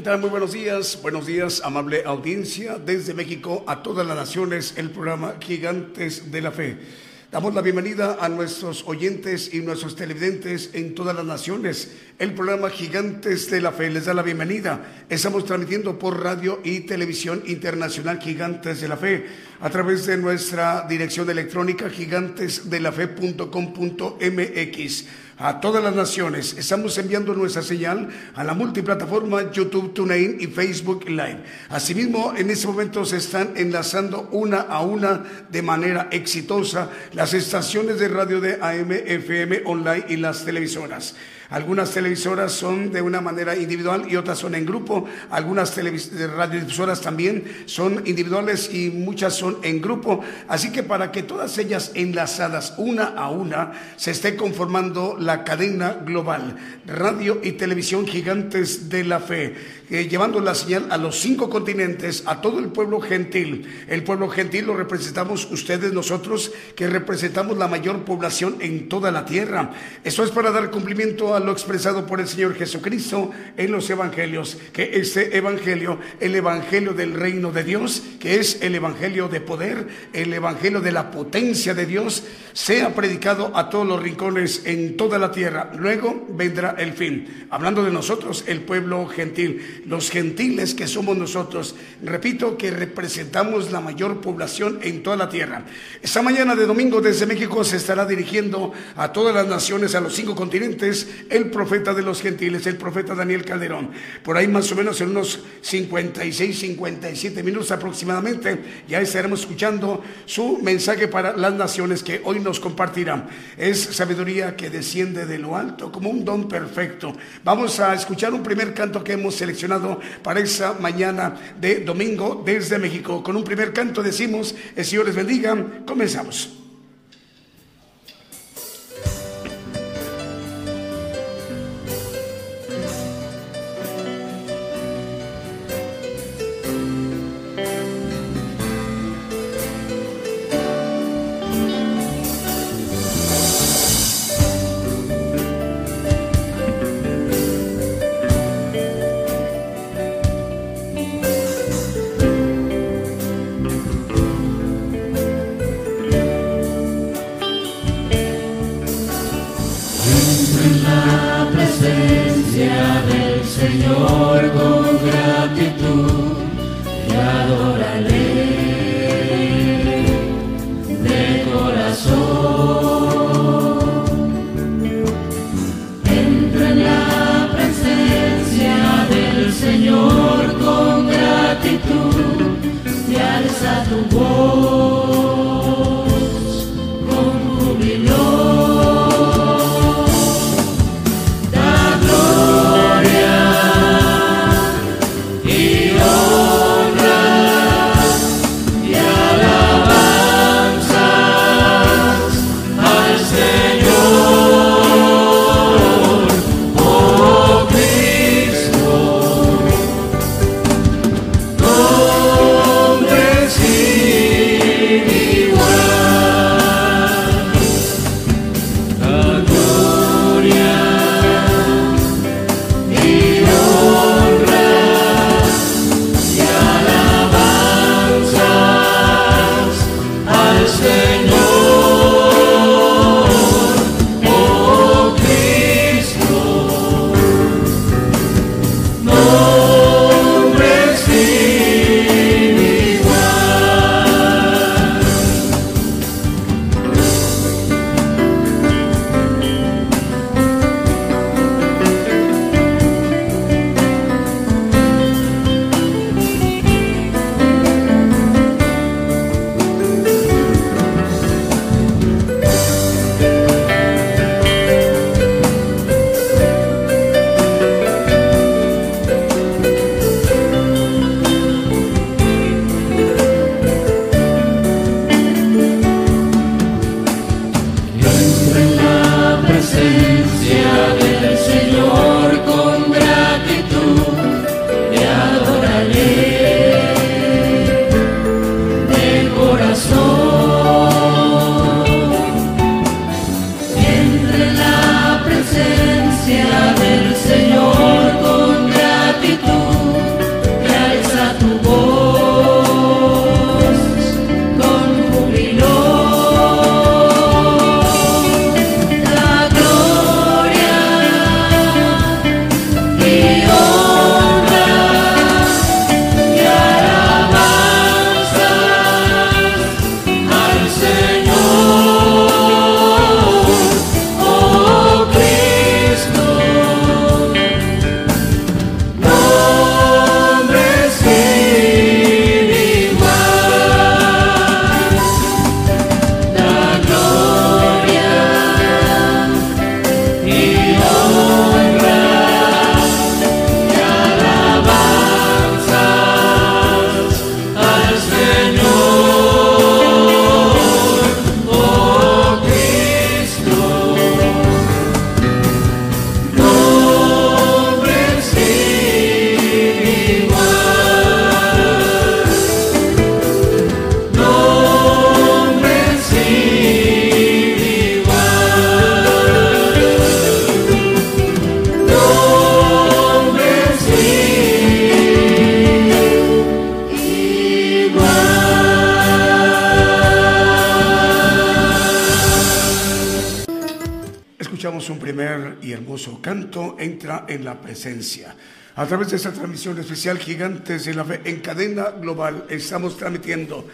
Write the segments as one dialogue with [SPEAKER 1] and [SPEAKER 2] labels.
[SPEAKER 1] ¿Qué tal? Muy buenos días. Buenos días, amable audiencia. Desde México a todas las naciones, el programa Gigantes de la Fe. Damos la bienvenida a nuestros oyentes y nuestros televidentes en todas las naciones. El programa Gigantes de la Fe les da la bienvenida. Estamos transmitiendo por radio y televisión internacional Gigantes de la Fe a través de nuestra dirección electrónica gigantesdelafe.com.mx a todas las naciones. Estamos enviando nuestra señal a la multiplataforma YouTube, TuneIn y Facebook Live. Asimismo, en este momento se están enlazando una a una de manera exitosa las estaciones de radio de AM, FM, online y las televisoras. Algunas televisoras son de una manera individual y otras son en grupo. Algunas radiodifusoras también son individuales y muchas son en grupo. Así que para que todas ellas enlazadas una a una se esté conformando la cadena global, radio y televisión gigantes de la fe, eh, llevando la señal a los cinco continentes, a todo el pueblo gentil. El pueblo gentil lo representamos ustedes, nosotros, que representamos la mayor población en toda la tierra. Eso es para dar cumplimiento a lo expresado por el Señor Jesucristo en los evangelios, que este evangelio, el evangelio del reino de Dios, que es el evangelio de poder, el evangelio de la potencia de Dios, sea predicado a todos los rincones en toda la tierra. Luego vendrá el fin. Hablando de nosotros, el pueblo gentil, los gentiles que somos nosotros, repito que representamos la mayor población en toda la tierra. Esta mañana de domingo desde México se estará dirigiendo a todas las naciones, a los cinco continentes, el profeta de los gentiles, el profeta Daniel Calderón. Por ahí más o menos en unos 56, 57 minutos aproximadamente, ya estaremos escuchando su mensaje para las naciones que hoy nos compartirá. Es sabiduría que desciende de lo alto como un don perfecto. Vamos a escuchar un primer canto que hemos seleccionado para esa mañana de domingo desde México. Con un primer canto decimos, el Señor les bendiga. Comenzamos.
[SPEAKER 2] Presencia.
[SPEAKER 1] A través de esta transmisión especial Gigantes de la Fe en cadena global estamos transmitiendo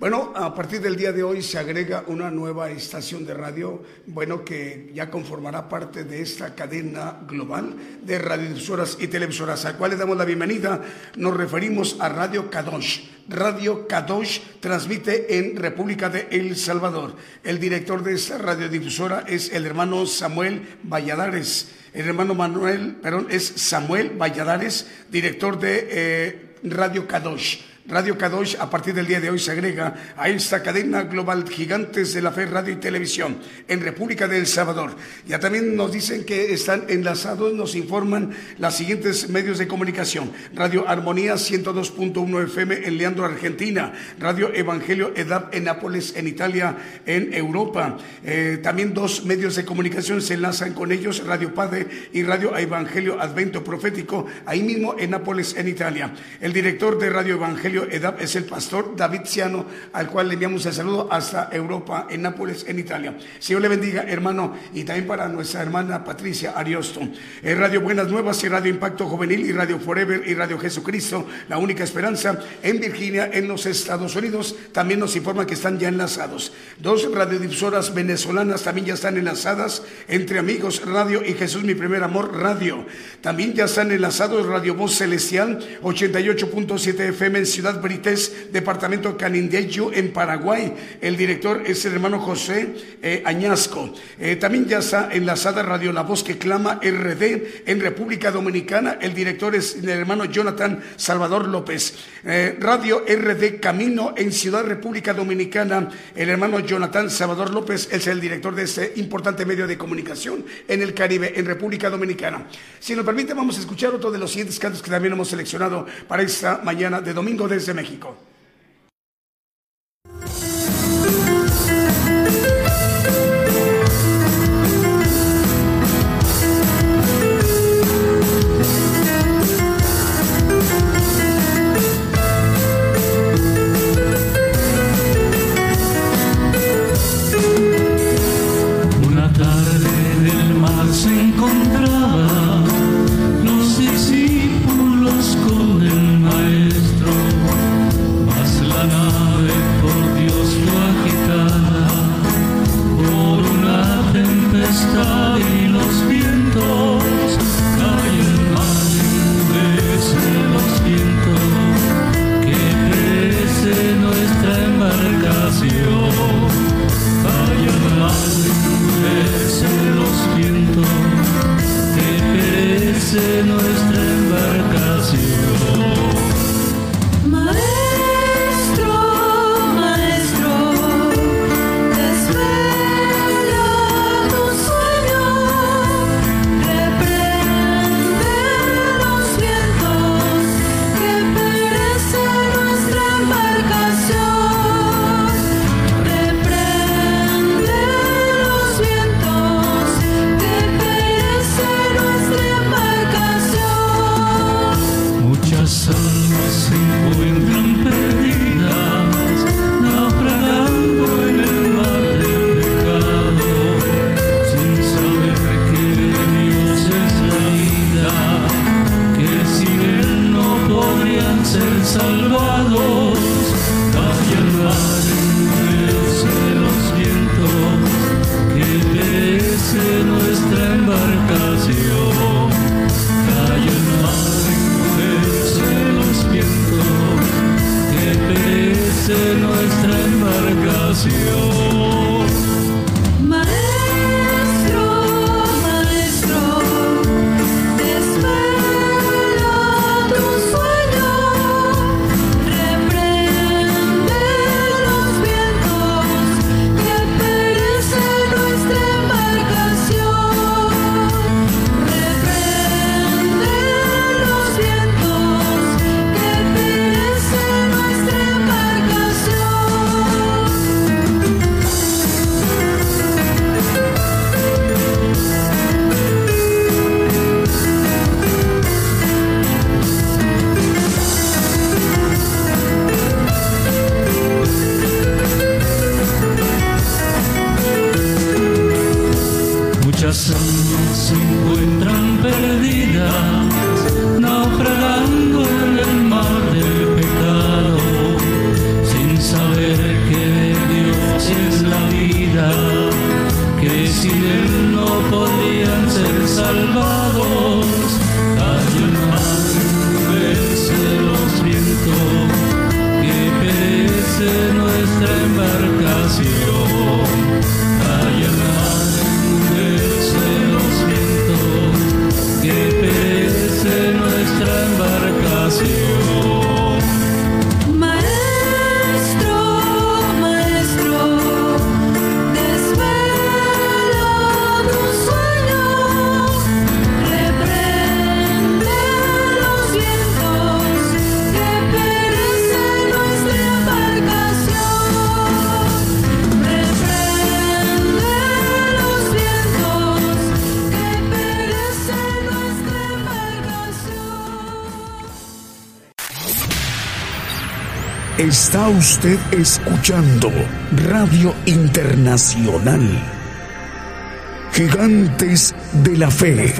[SPEAKER 1] bueno, a partir del día de hoy se agrega una nueva estación de radio, bueno, que ya conformará parte de esta cadena global de radiodifusoras y televisoras, al cual le damos la bienvenida. Nos referimos a Radio Kadosh. Radio Kadosh transmite en República de El Salvador. El director de esta radiodifusora es el hermano Samuel Valladares. El hermano Manuel, perdón, es Samuel Valladares, director de eh, Radio Kadosh. Radio Kadosh a partir del día de hoy se agrega a esta cadena global Gigantes de la Fe Radio y Televisión en República de El Salvador. Ya también nos dicen que están enlazados, nos informan los siguientes medios de comunicación. Radio Armonía 102.1 FM en Leandro, Argentina. Radio Evangelio EDAP en Nápoles, en Italia, en Europa. Eh, también dos medios de comunicación se enlazan con ellos, Radio Padre y Radio Evangelio Advento Profético, ahí mismo en Nápoles, en Italia. El director de Radio Evangelio Edad es el pastor David Ciano, al cual le enviamos el saludo hasta Europa, en Nápoles, en Italia. Señor le bendiga, hermano, y también para nuestra hermana Patricia Ariosto. En Radio Buenas Nuevas y Radio Impacto Juvenil y Radio Forever y Radio Jesucristo, la única esperanza, en Virginia, en los Estados Unidos, también nos informa que están ya enlazados. Dos radiodifusoras venezolanas también ya están enlazadas entre amigos Radio y Jesús Mi Primer Amor Radio. También ya están enlazados Radio Voz Celestial 88.7 FM en Ciudad Ciudad Brites, departamento Canindeyú, en Paraguay. El director es el hermano José eh, Añasco. Eh, también ya está enlazada Radio La Voz que clama RD en República Dominicana. El director es el hermano Jonathan Salvador López. Eh, Radio RD Camino en Ciudad República Dominicana. El hermano Jonathan Salvador López es el director de este importante medio de comunicación en el Caribe, en República Dominicana. Si nos permite, vamos a escuchar otro de los siguientes cantos que también hemos seleccionado para esta mañana de domingo desde México.
[SPEAKER 3] Está usted escuchando Radio Internacional. Gigantes de la Fe.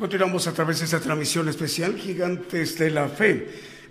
[SPEAKER 1] Continuamos a través de esta transmisión especial Gigantes de la Fe.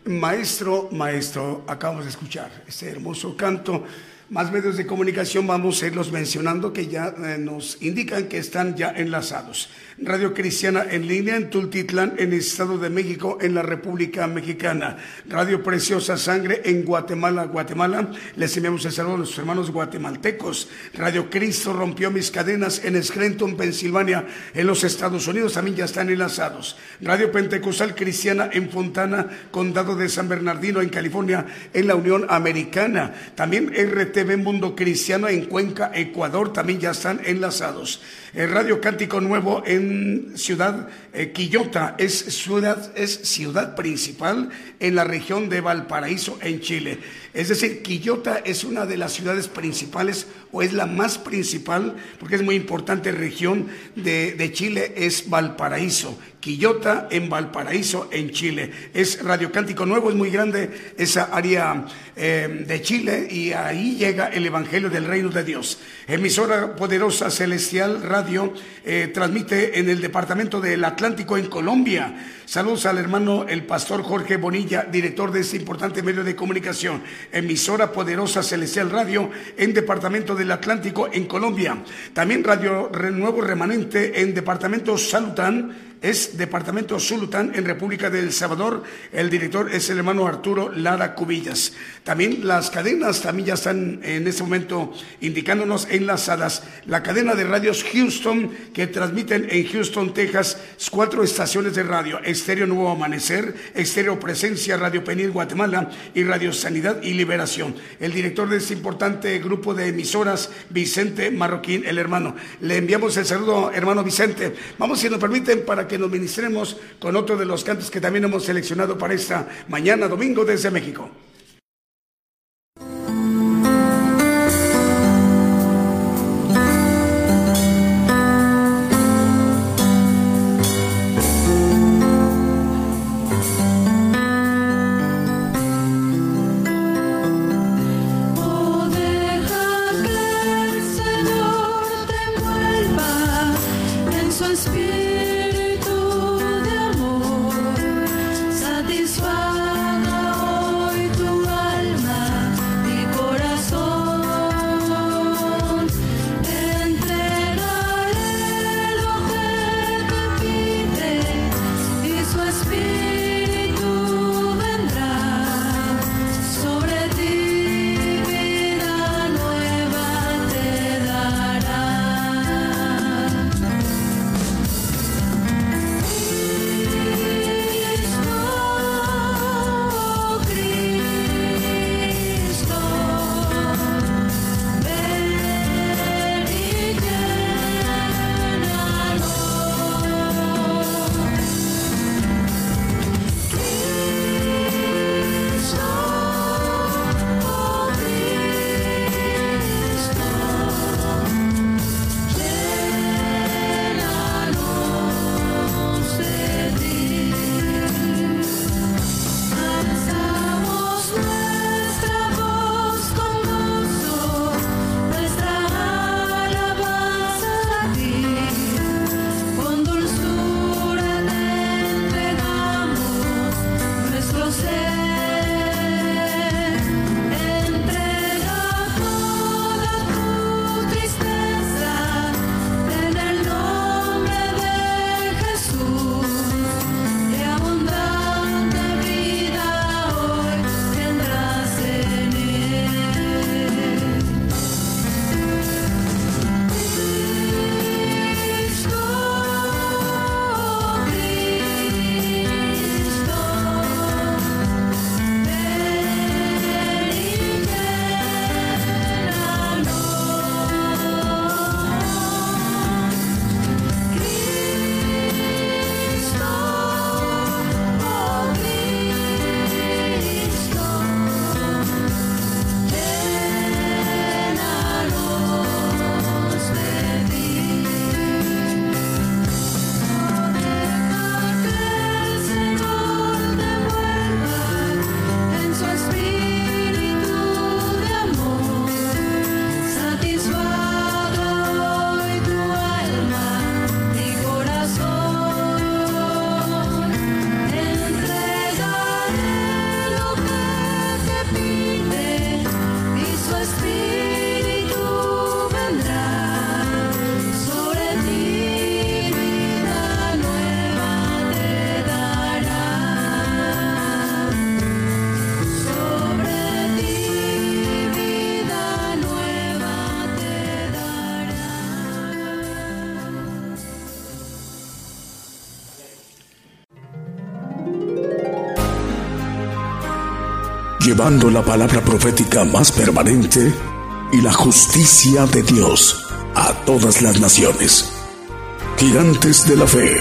[SPEAKER 1] Maestro, maestro, acabamos de escuchar este hermoso canto más medios de comunicación vamos a irlos mencionando que ya eh, nos indican que están ya enlazados. Radio Cristiana en línea en Tultitlán, en el Estado de México, en la República Mexicana. Radio Preciosa Sangre en Guatemala, Guatemala. Les enviamos el saludo a nuestros hermanos guatemaltecos. Radio Cristo rompió mis cadenas en Scranton, Pensilvania, en los Estados Unidos. También ya están enlazados. Radio Pentecostal Cristiana en Fontana, Condado de San Bernardino, en California, en la Unión Americana. También RT TV Mundo Cristiano en Cuenca, Ecuador, también ya están enlazados. El Radio Cántico Nuevo en Ciudad eh, Quillota es ciudad, es ciudad principal en la región de Valparaíso, en Chile. Es decir, Quillota es una de las ciudades principales o es la más principal, porque es muy importante región de, de Chile, es Valparaíso. Quillota en Valparaíso, en Chile. Es Radio Cántico Nuevo, es muy grande esa área eh, de Chile y ahí llega el Evangelio del Reino de Dios. Emisora poderosa Celestial Radio eh, transmite en el departamento del Atlántico en Colombia. Saludos al hermano el pastor Jorge Bonilla, director de este importante medio de comunicación. Emisora poderosa Celestial Radio en departamento del Atlántico en Colombia. También Radio Nuevo Remanente en departamento Salután es Departamento Zulután en República del Salvador. El director es el hermano Arturo Lara Cubillas. También las cadenas también ya están en este momento indicándonos enlazadas. La cadena de radios Houston que transmiten en Houston, Texas, cuatro estaciones de radio. Estéreo Nuevo Amanecer, Estéreo Presencia, Radio Penil Guatemala y Radio Sanidad y Liberación. El director de este importante grupo de emisoras, Vicente Marroquín, el hermano. Le enviamos el saludo, hermano Vicente. Vamos, si nos permiten, para que nos ministremos con otro de los cantos que también hemos seleccionado para esta mañana domingo desde México.
[SPEAKER 3] Llevando la palabra profética más permanente y la justicia de Dios a todas las naciones. Gigantes de la Fe.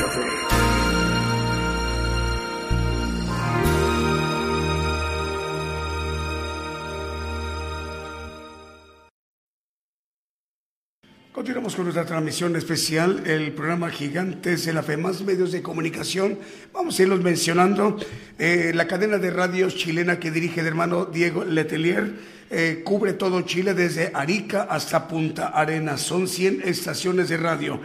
[SPEAKER 1] Continuamos con nuestra transmisión especial, el programa Gigantes de la Fe, más medios de comunicación. Vamos a irlos mencionando. Eh, la cadena de radios chilena que dirige el hermano Diego Letelier eh, cubre todo Chile desde Arica hasta Punta Arenas. Son 100 estaciones de radio.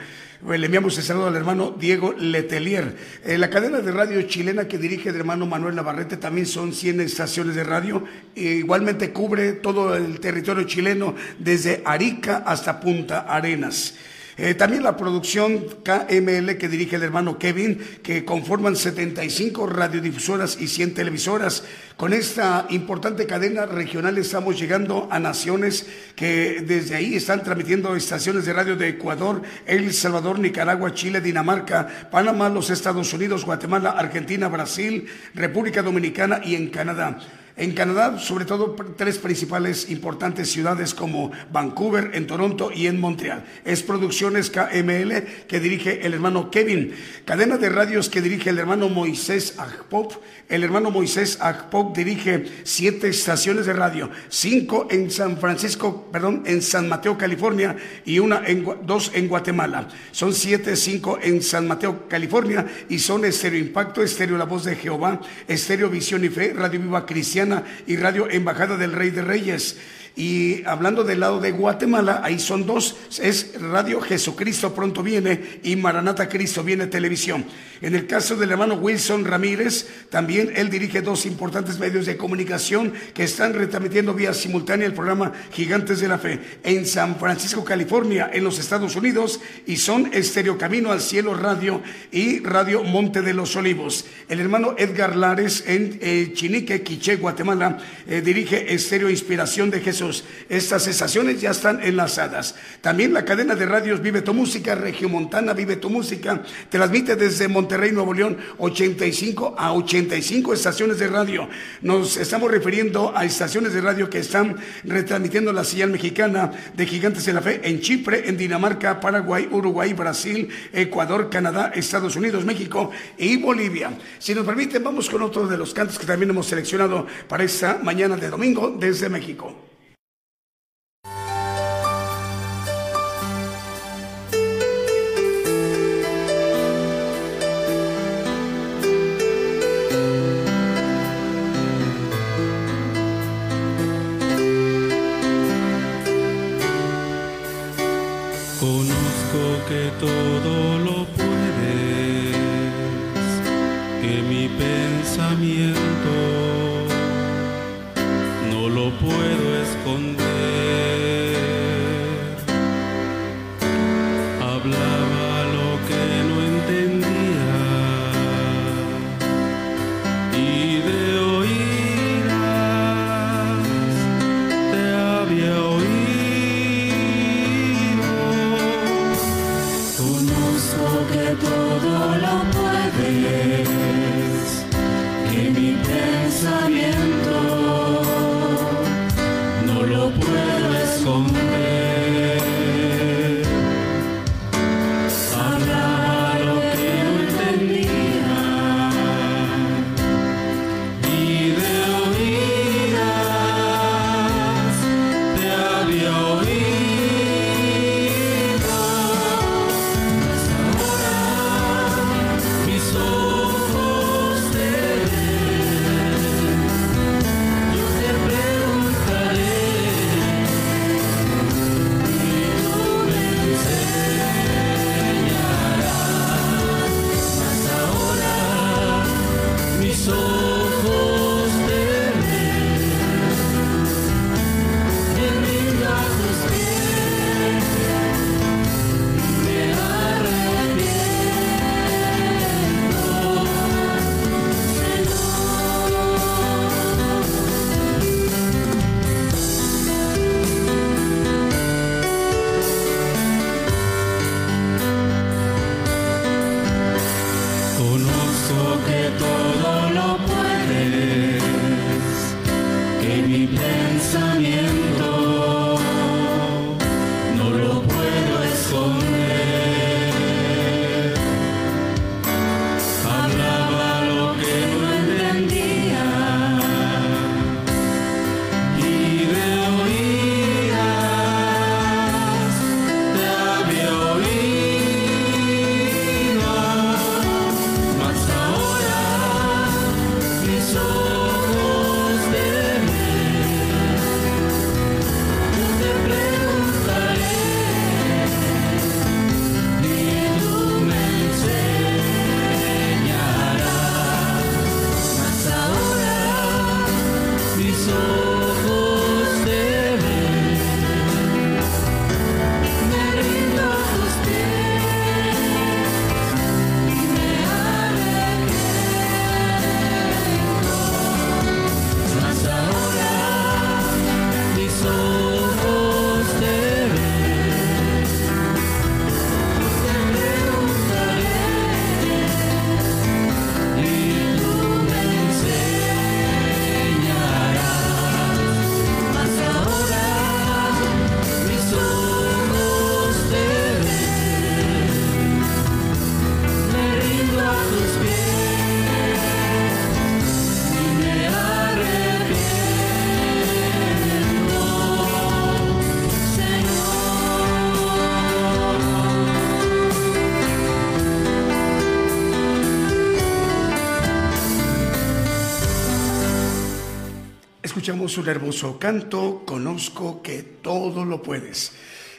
[SPEAKER 1] Eh, le enviamos el saludo al hermano Diego Letelier. Eh, la cadena de radio chilena que dirige el hermano Manuel Navarrete también son 100 estaciones de radio. igualmente cubre todo el territorio chileno desde Arica hasta Punta Arenas. Eh, también la producción KML que dirige el hermano Kevin, que conforman 75 radiodifusoras y 100 televisoras. Con esta importante cadena regional estamos llegando a naciones que desde ahí están transmitiendo estaciones de radio de Ecuador, El Salvador, Nicaragua, Chile, Dinamarca, Panamá, los Estados Unidos, Guatemala, Argentina, Brasil, República Dominicana y en Canadá. En Canadá, sobre todo tres principales importantes ciudades como Vancouver, en Toronto y en Montreal. Es Producciones KML que dirige el hermano Kevin. Cadena de radios que dirige el hermano Moisés Agpop. El hermano Moisés Agpop dirige siete estaciones de radio, cinco en San Francisco, perdón, en San Mateo, California y una en, dos en Guatemala. Son siete, cinco en San Mateo, California y son Estéreo Impacto, Estéreo La Voz de Jehová, Estéreo Visión y Fe, Radio Viva Cristiana y Radio Embajada del Rey de Reyes. Y hablando del lado de Guatemala, ahí son dos, es Radio Jesucristo pronto viene y Maranata Cristo viene televisión. En el caso del hermano Wilson Ramírez, también él dirige dos importantes medios de comunicación que están retransmitiendo vía simultánea el programa Gigantes de la Fe en San Francisco, California, en los Estados Unidos, y son Estéreo Camino al Cielo Radio y Radio Monte de los Olivos. El hermano Edgar Lares en eh, Chinique, Quiché, Guatemala, eh, dirige Estéreo Inspiración de Jesús estas estaciones ya están enlazadas. También la cadena de radios Vive tu Música, Montana Vive tu Música, transmite desde Monterrey, Nuevo León, 85 a 85 estaciones de radio. Nos estamos refiriendo a estaciones de radio que están retransmitiendo la señal mexicana de Gigantes de la Fe en Chipre, en Dinamarca, Paraguay, Uruguay, Brasil, Ecuador, Canadá, Estados Unidos, México y Bolivia. Si nos permiten, vamos con otro de los cantos que también hemos seleccionado para esta mañana de domingo desde México. Escuchamos un hermoso canto, Conozco que todo lo puedes.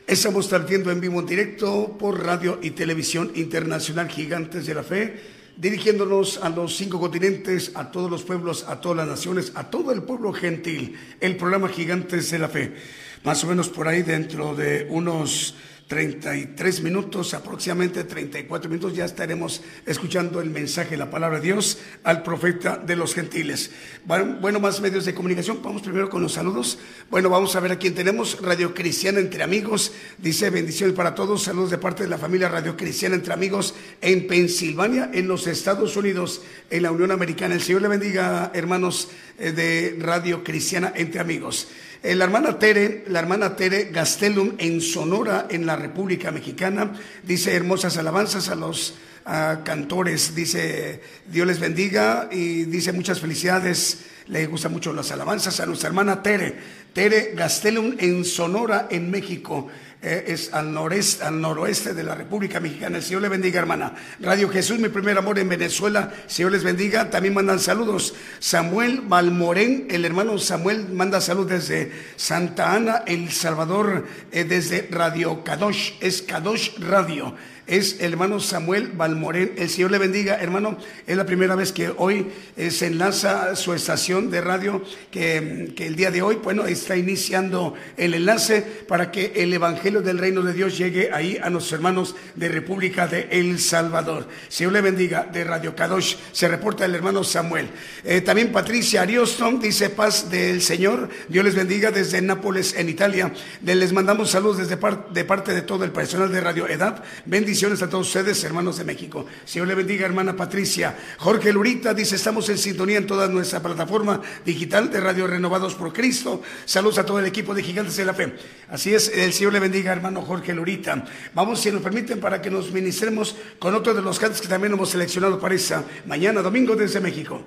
[SPEAKER 1] Estamos transmitiendo en vivo en directo por radio y televisión internacional Gigantes de la Fe, dirigiéndonos a los cinco continentes, a todos los pueblos, a todas las naciones, a todo el pueblo gentil, el programa Gigantes de la Fe. Más o menos por ahí dentro de unos 33 minutos, aproximadamente 34 minutos, ya estaremos escuchando el mensaje, la palabra de Dios al profeta de los gentiles. Bueno, más medios de comunicación, vamos primero con los saludos. Bueno, vamos a ver a quién tenemos. Radio Cristiana entre amigos, dice bendiciones para todos, saludos de parte de la familia Radio Cristiana entre amigos en Pensilvania, en los Estados Unidos, en la Unión Americana. El Señor le bendiga, hermanos eh, de Radio Cristiana entre amigos. Eh, la hermana Tere, la hermana Tere Gastelum en Sonora, en la República Mexicana, dice hermosas alabanzas a los cantores, dice Dios les bendiga y dice muchas felicidades, le gustan mucho las alabanzas a nuestra hermana Tere, Tere Gastelum en Sonora, en México. Eh, es al noreste, al noroeste de la República Mexicana. El Señor le bendiga, hermana. Radio Jesús, mi primer amor en Venezuela. Señor les bendiga. También mandan saludos. Samuel Malmorén, el hermano Samuel manda saludos desde Santa Ana, El Salvador, eh, desde Radio Kadosh. Es Kadosh Radio es el hermano Samuel Balmorén. El Señor le bendiga, hermano. Es la primera vez que hoy eh, se enlaza su estación de radio, que, el día de hoy, bueno, está iniciando el enlace para que el Evangelio del Reino de Dios llegue ahí a nuestros hermanos de República de El Salvador. Señor le bendiga, de Radio Kadosh, se reporta el hermano Samuel. Eh, también Patricia Arioston dice paz del Señor. Dios les bendiga desde Nápoles, en Italia. les mandamos saludos desde de parte de todo el personal de Radio. Bendiciones Bendiciones a todos ustedes, hermanos de México. Señor le bendiga, hermana Patricia. Jorge Lurita dice, estamos en sintonía en toda nuestra plataforma digital de Radio Renovados por Cristo. Saludos a todo el equipo de Gigantes de la Fe. Así es, el Señor le bendiga, hermano Jorge Lurita. Vamos, si nos permiten, para que nos ministremos con otro de los cantos que también hemos seleccionado para esta mañana, domingo desde México.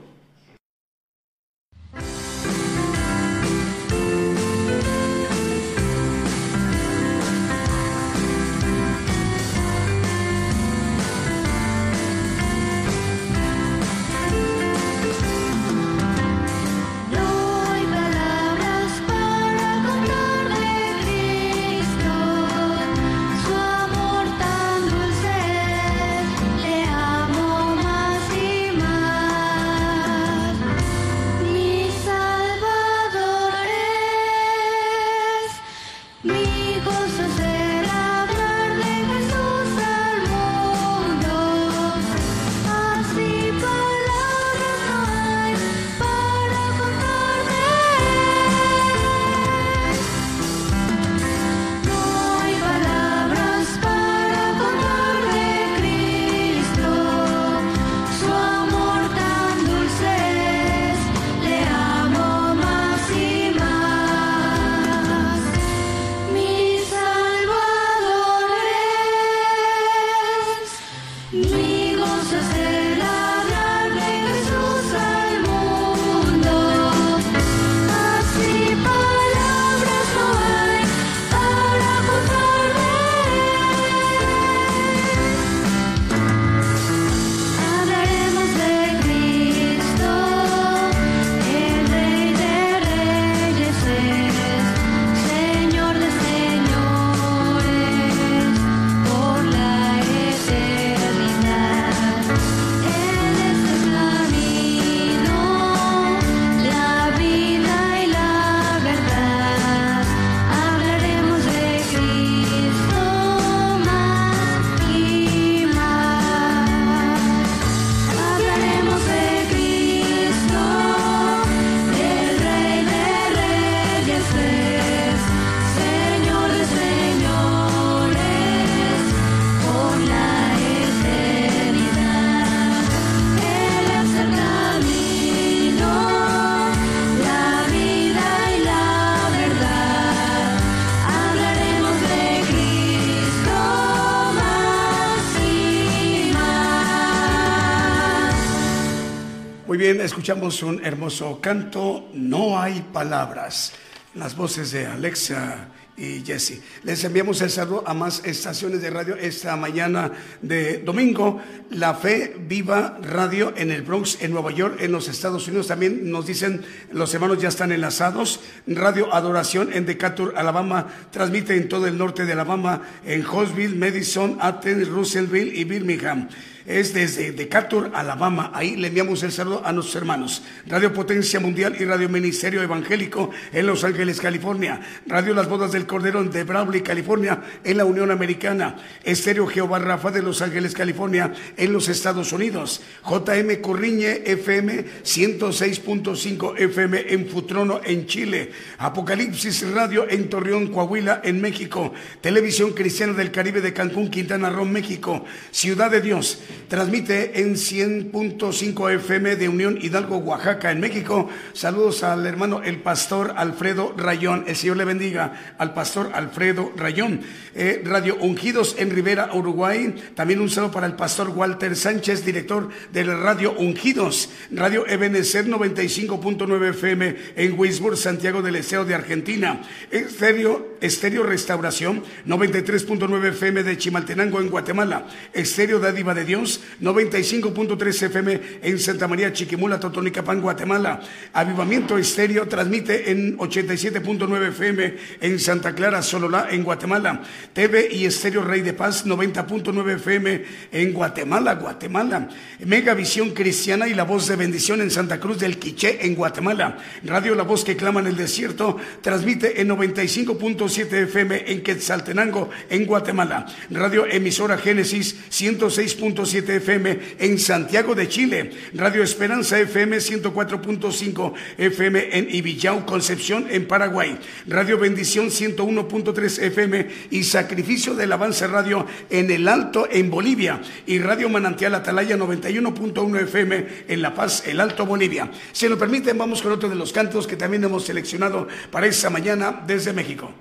[SPEAKER 1] Escuchamos un hermoso canto, No hay palabras. Las voces de Alexa y Jesse. Les enviamos el saludo a más estaciones de radio esta mañana de domingo. La Fe Viva Radio en el Bronx, en Nueva York, en los Estados Unidos. También nos dicen los hermanos ya están enlazados. Radio Adoración en Decatur, Alabama. Transmite en todo el norte de Alabama, en Hosville, Madison, Athens, Russellville y Birmingham es desde Decatur, Alabama. Ahí le enviamos el saludo a nuestros hermanos. Radio Potencia Mundial y Radio Ministerio Evangélico en Los Ángeles, California. Radio Las Bodas del Cordero de Brawley, California, en la Unión Americana. Estéreo Jehová Rafa de Los Ángeles, California, en los Estados Unidos. JM Corriñe FM 106.5 FM en Futrono, en Chile. Apocalipsis Radio en Torreón, Coahuila, en México. Televisión Cristiana del Caribe de Cancún, Quintana Roo, México. Ciudad de Dios Transmite en 100.5 FM de Unión Hidalgo, Oaxaca, en México. Saludos al hermano el pastor Alfredo Rayón. El Señor le bendiga al pastor Alfredo Rayón. Eh, Radio Ungidos en Rivera, Uruguay. También un saludo para el pastor Walter Sánchez, director del Radio Ungidos. Radio Ebenecer 95.9 FM en Wisburg, Santiago del Estero de Argentina. Estéreo, Estéreo Restauración 93.9 FM de Chimaltenango en Guatemala. Estéreo Dádiva de Dios 95.3 FM en Santa María Chiquimula, Totonicapán, Guatemala. Avivamiento Estéreo transmite en 87.9 FM en Santa Clara, Sololá, en Guatemala. TV y Estéreo Rey de Paz 90.9 FM en Guatemala, Guatemala. Mega Visión Cristiana y La Voz de Bendición en Santa Cruz del Quiché, en Guatemala. Radio La Voz que clama en el desierto transmite en 95.7 FM en Quetzaltenango, en Guatemala. Radio Emisora Génesis 106.7 FM en Santiago de Chile, Radio Esperanza FM 104.5 FM en Ibillau, Concepción, en Paraguay, Radio Bendición 101.3 FM y Sacrificio del Avance Radio en El Alto, en Bolivia, y Radio Manantial Atalaya 91.1 FM en La Paz, El Alto, Bolivia. Si lo permiten, vamos con otro de los cantos que también hemos seleccionado para esta mañana desde México.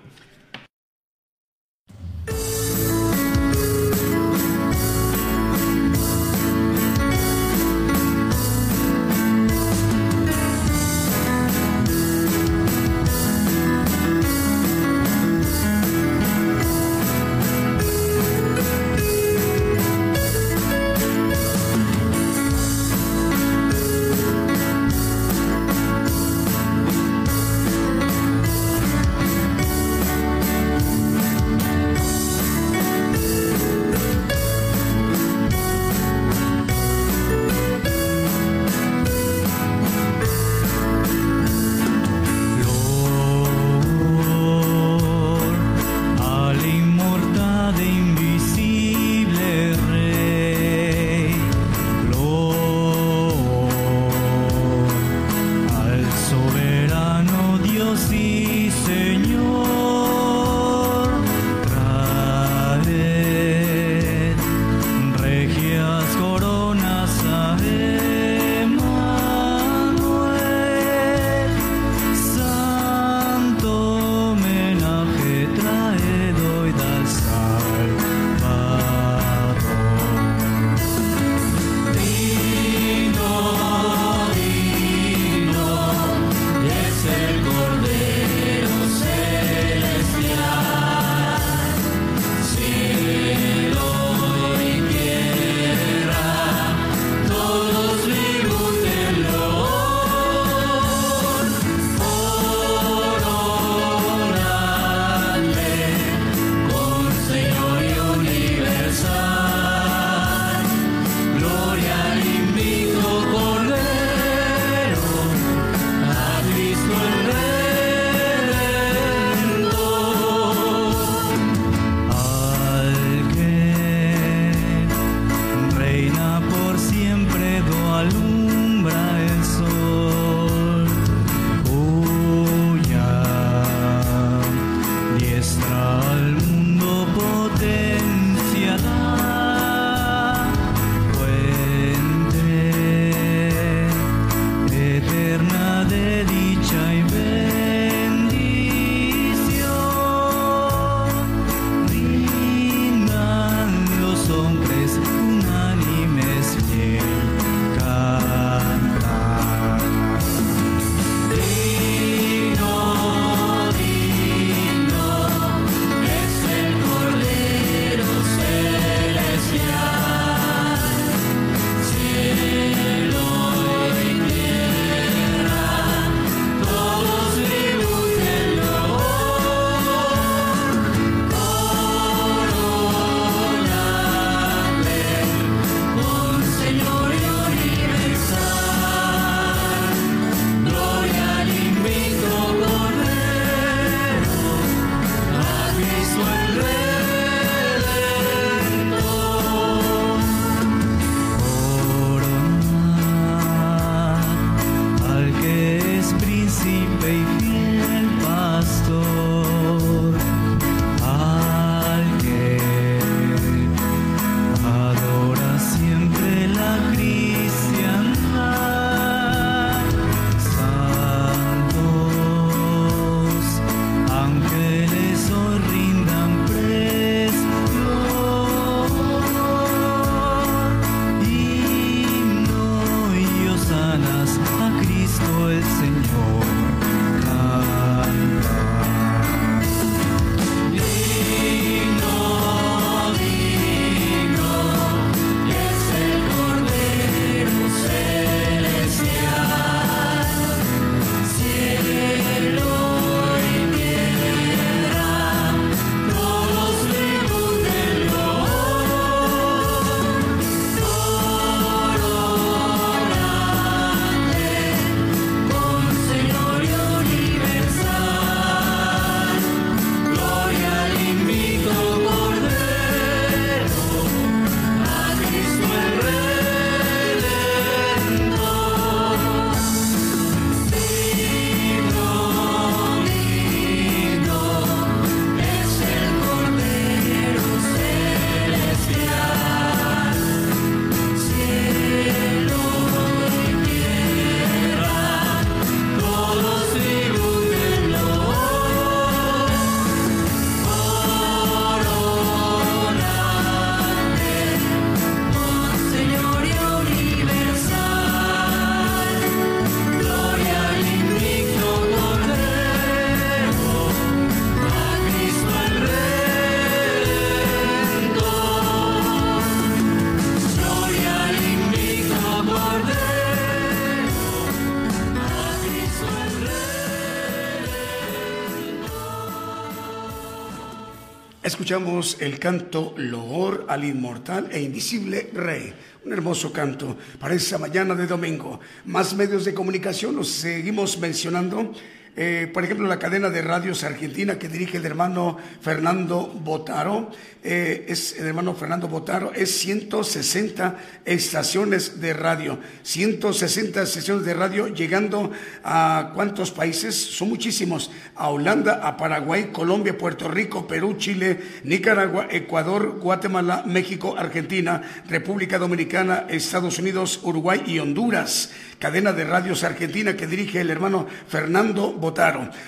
[SPEAKER 1] Escuchamos el canto Loor al inmortal e invisible Rey. Un hermoso canto para esa mañana de domingo. Más medios de comunicación los seguimos mencionando eh, por ejemplo, la cadena de radios argentina que dirige el hermano Fernando Botaro, eh, es el hermano Fernando Botaro, es 160 estaciones de radio, 160 estaciones de radio llegando a cuántos países, son muchísimos, a Holanda, a Paraguay, Colombia, Puerto Rico, Perú, Chile, Nicaragua, Ecuador, Guatemala, México, Argentina, República Dominicana, Estados Unidos, Uruguay y Honduras. Cadena de radios argentina que dirige el hermano Fernando Botaro.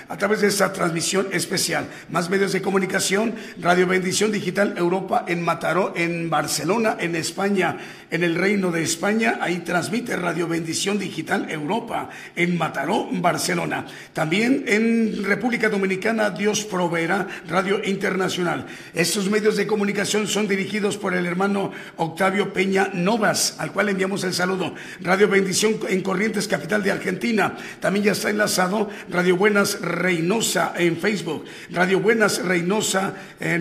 [SPEAKER 1] A través de esta transmisión especial, más medios de comunicación, Radio Bendición Digital Europa en Mataró, en Barcelona, en España, en el Reino de España, ahí transmite Radio Bendición Digital Europa, en Mataró, Barcelona. También en República Dominicana, Dios proveerá Radio Internacional. Estos medios de comunicación son dirigidos por el hermano Octavio Peña Novas, al cual enviamos el saludo. Radio Bendición en Corrientes, capital de Argentina. También ya está enlazado Radio Buenas Reynosa en Facebook. Radio Buenas Reynosa eh,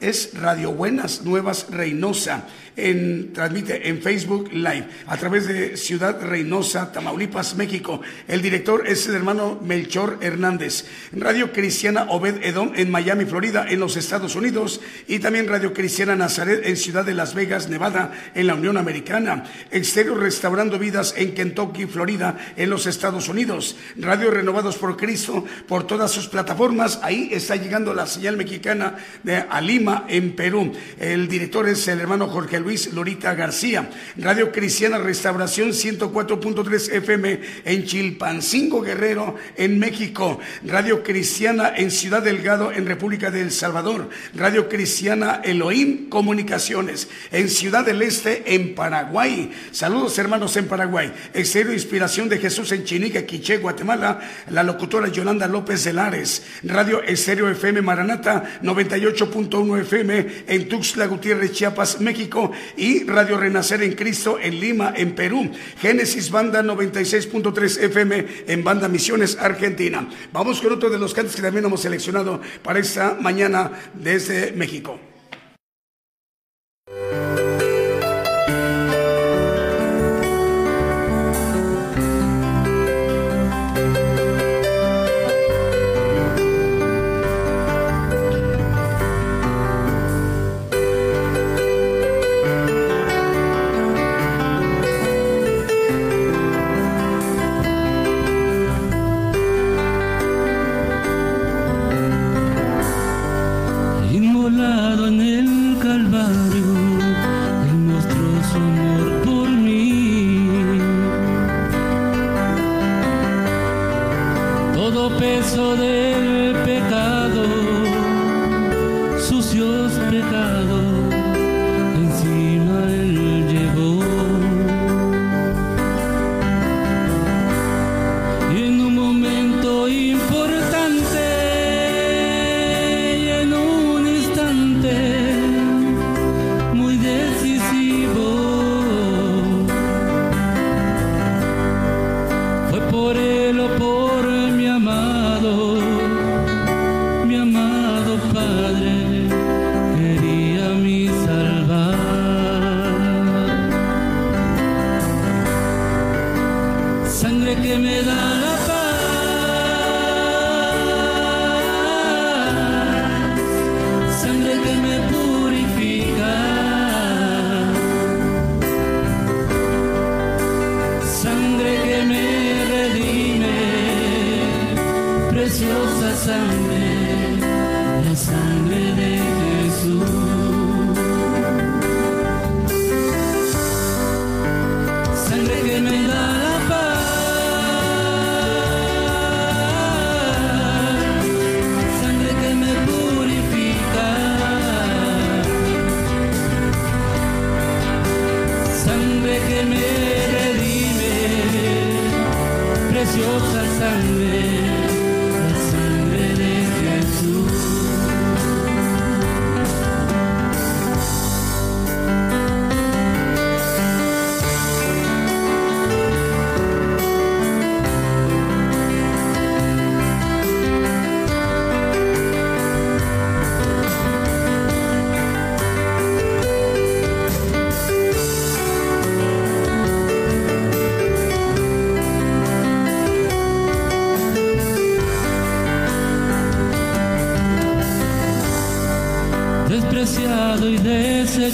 [SPEAKER 1] es Radio Buenas Nuevas Reynosa en, transmite en Facebook Live a través de Ciudad Reynosa, Tamaulipas, México. El director es el hermano Melchor Hernández. Radio Cristiana Obed Edom en Miami, Florida, en los Estados Unidos. Y también Radio Cristiana Nazaret en Ciudad de Las Vegas, Nevada, en la Unión Americana. Exterior Restaurando Vidas en Kentucky, Florida, en los Estados Unidos. Radio Renovados por Cristo por todas sus plataformas. Ahí está llegando la señal mexicana de a En Perú. El director es el hermano Jorge Luis Lorita García. Radio Cristiana Restauración 104.3 FM en Chilpancingo Guerrero, en México. Radio Cristiana en Ciudad Delgado, en República del Salvador. Radio Cristiana Elohim Comunicaciones en Ciudad del Este, en Paraguay. Saludos hermanos en Paraguay. Exterior Inspiración de Jesús en Chinique, Quiché, Guatemala. La locutora Yolanda López de Lares. Radio Estéreo FM Maranata 98.1 FM en Tuxtla Gutiérrez, Chiapas, México y Radio Renacer en Cristo en Lima, en Perú. Génesis Banda 96.3 FM en Banda Misiones, Argentina. Vamos con otro de los cantos que también hemos seleccionado para esta mañana desde México.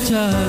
[SPEAKER 2] touch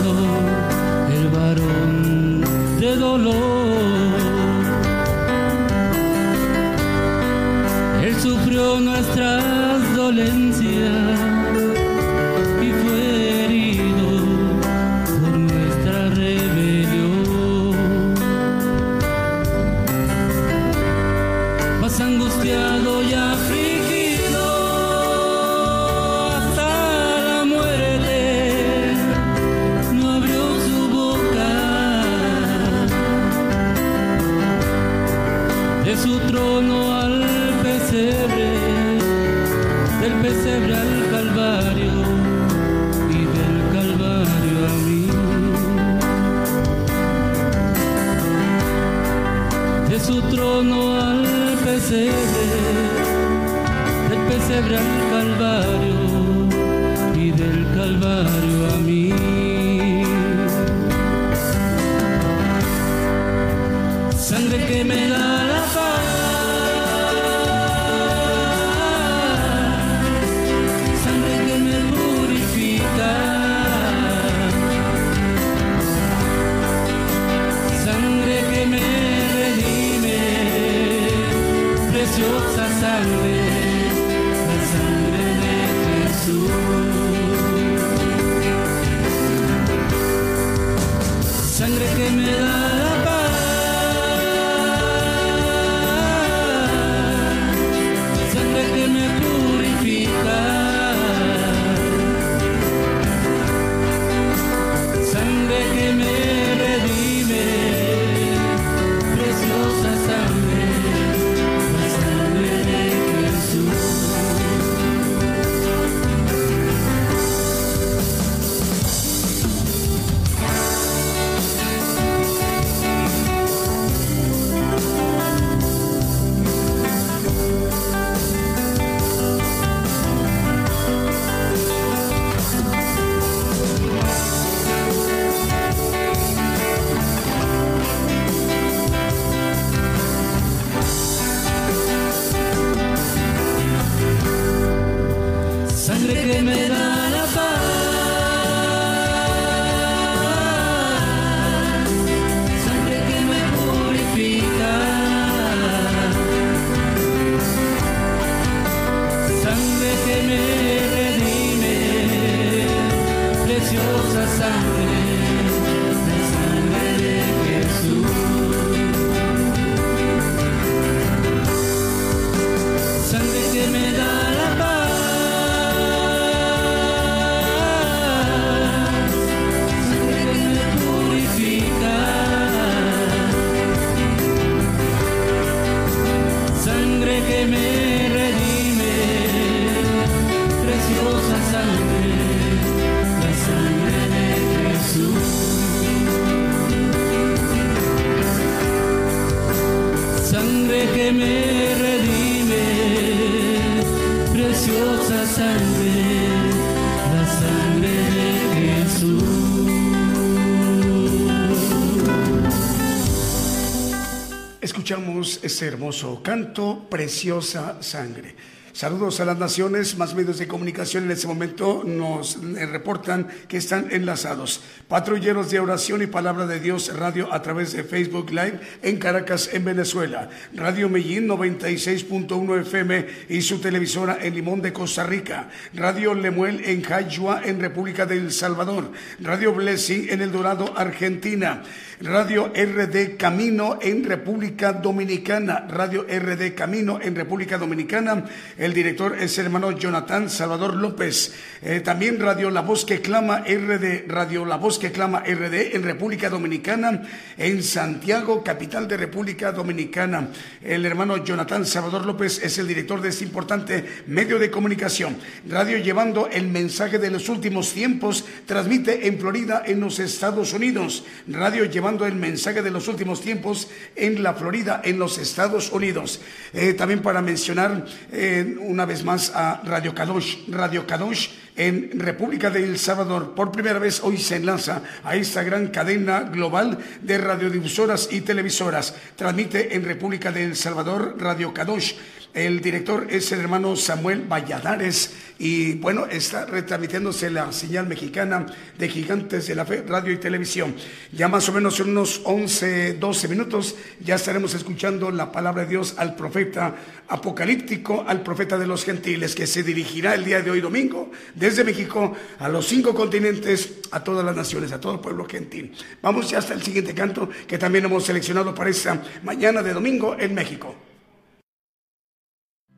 [SPEAKER 2] Hermoso canto, Preciosa Sangre. Saludos a las naciones, más medios de comunicación en este momento nos eh, reportan que están enlazados. Patrulleros de oración y palabra de Dios Radio a través de Facebook Live en Caracas, en Venezuela. Radio Medellín 96.1 FM y su televisora en Limón de Costa Rica. Radio Lemuel en Jayua en República del Salvador. Radio Blessing en El Dorado, Argentina. Radio RD Camino en República Dominicana. Radio RD Camino en República Dominicana. El director es el hermano Jonathan Salvador López. Eh, también Radio La Voz que Clama RD. Radio La Voz que Clama RD en República Dominicana. En Santiago, capital de República Dominicana. El hermano Jonathan Salvador López es el director de este importante medio de comunicación. Radio llevando el mensaje de los últimos tiempos. Transmite en Florida, en los Estados Unidos. Radio llevando el mensaje de los últimos tiempos en la Florida, en los Estados Unidos. Eh, también para mencionar eh, una vez más a Radio Kadosh, Radio Kadosh en República de El Salvador. Por primera vez hoy se enlaza a esta gran cadena global de radiodifusoras y televisoras. Transmite en República de El Salvador Radio Kadosh
[SPEAKER 1] El director es el hermano Samuel Valladares y bueno, está retransmitiéndose la señal mexicana de Gigantes de la Fe, radio y televisión. Ya más o menos en unos 11, 12 minutos ya estaremos escuchando la palabra de Dios al profeta apocalíptico, al profeta de los gentiles, que se dirigirá el día de hoy domingo desde México a los cinco continentes, a todas las naciones, a todo el pueblo gentil. Vamos ya hasta el siguiente canto que también hemos seleccionado para esta mañana de domingo en México.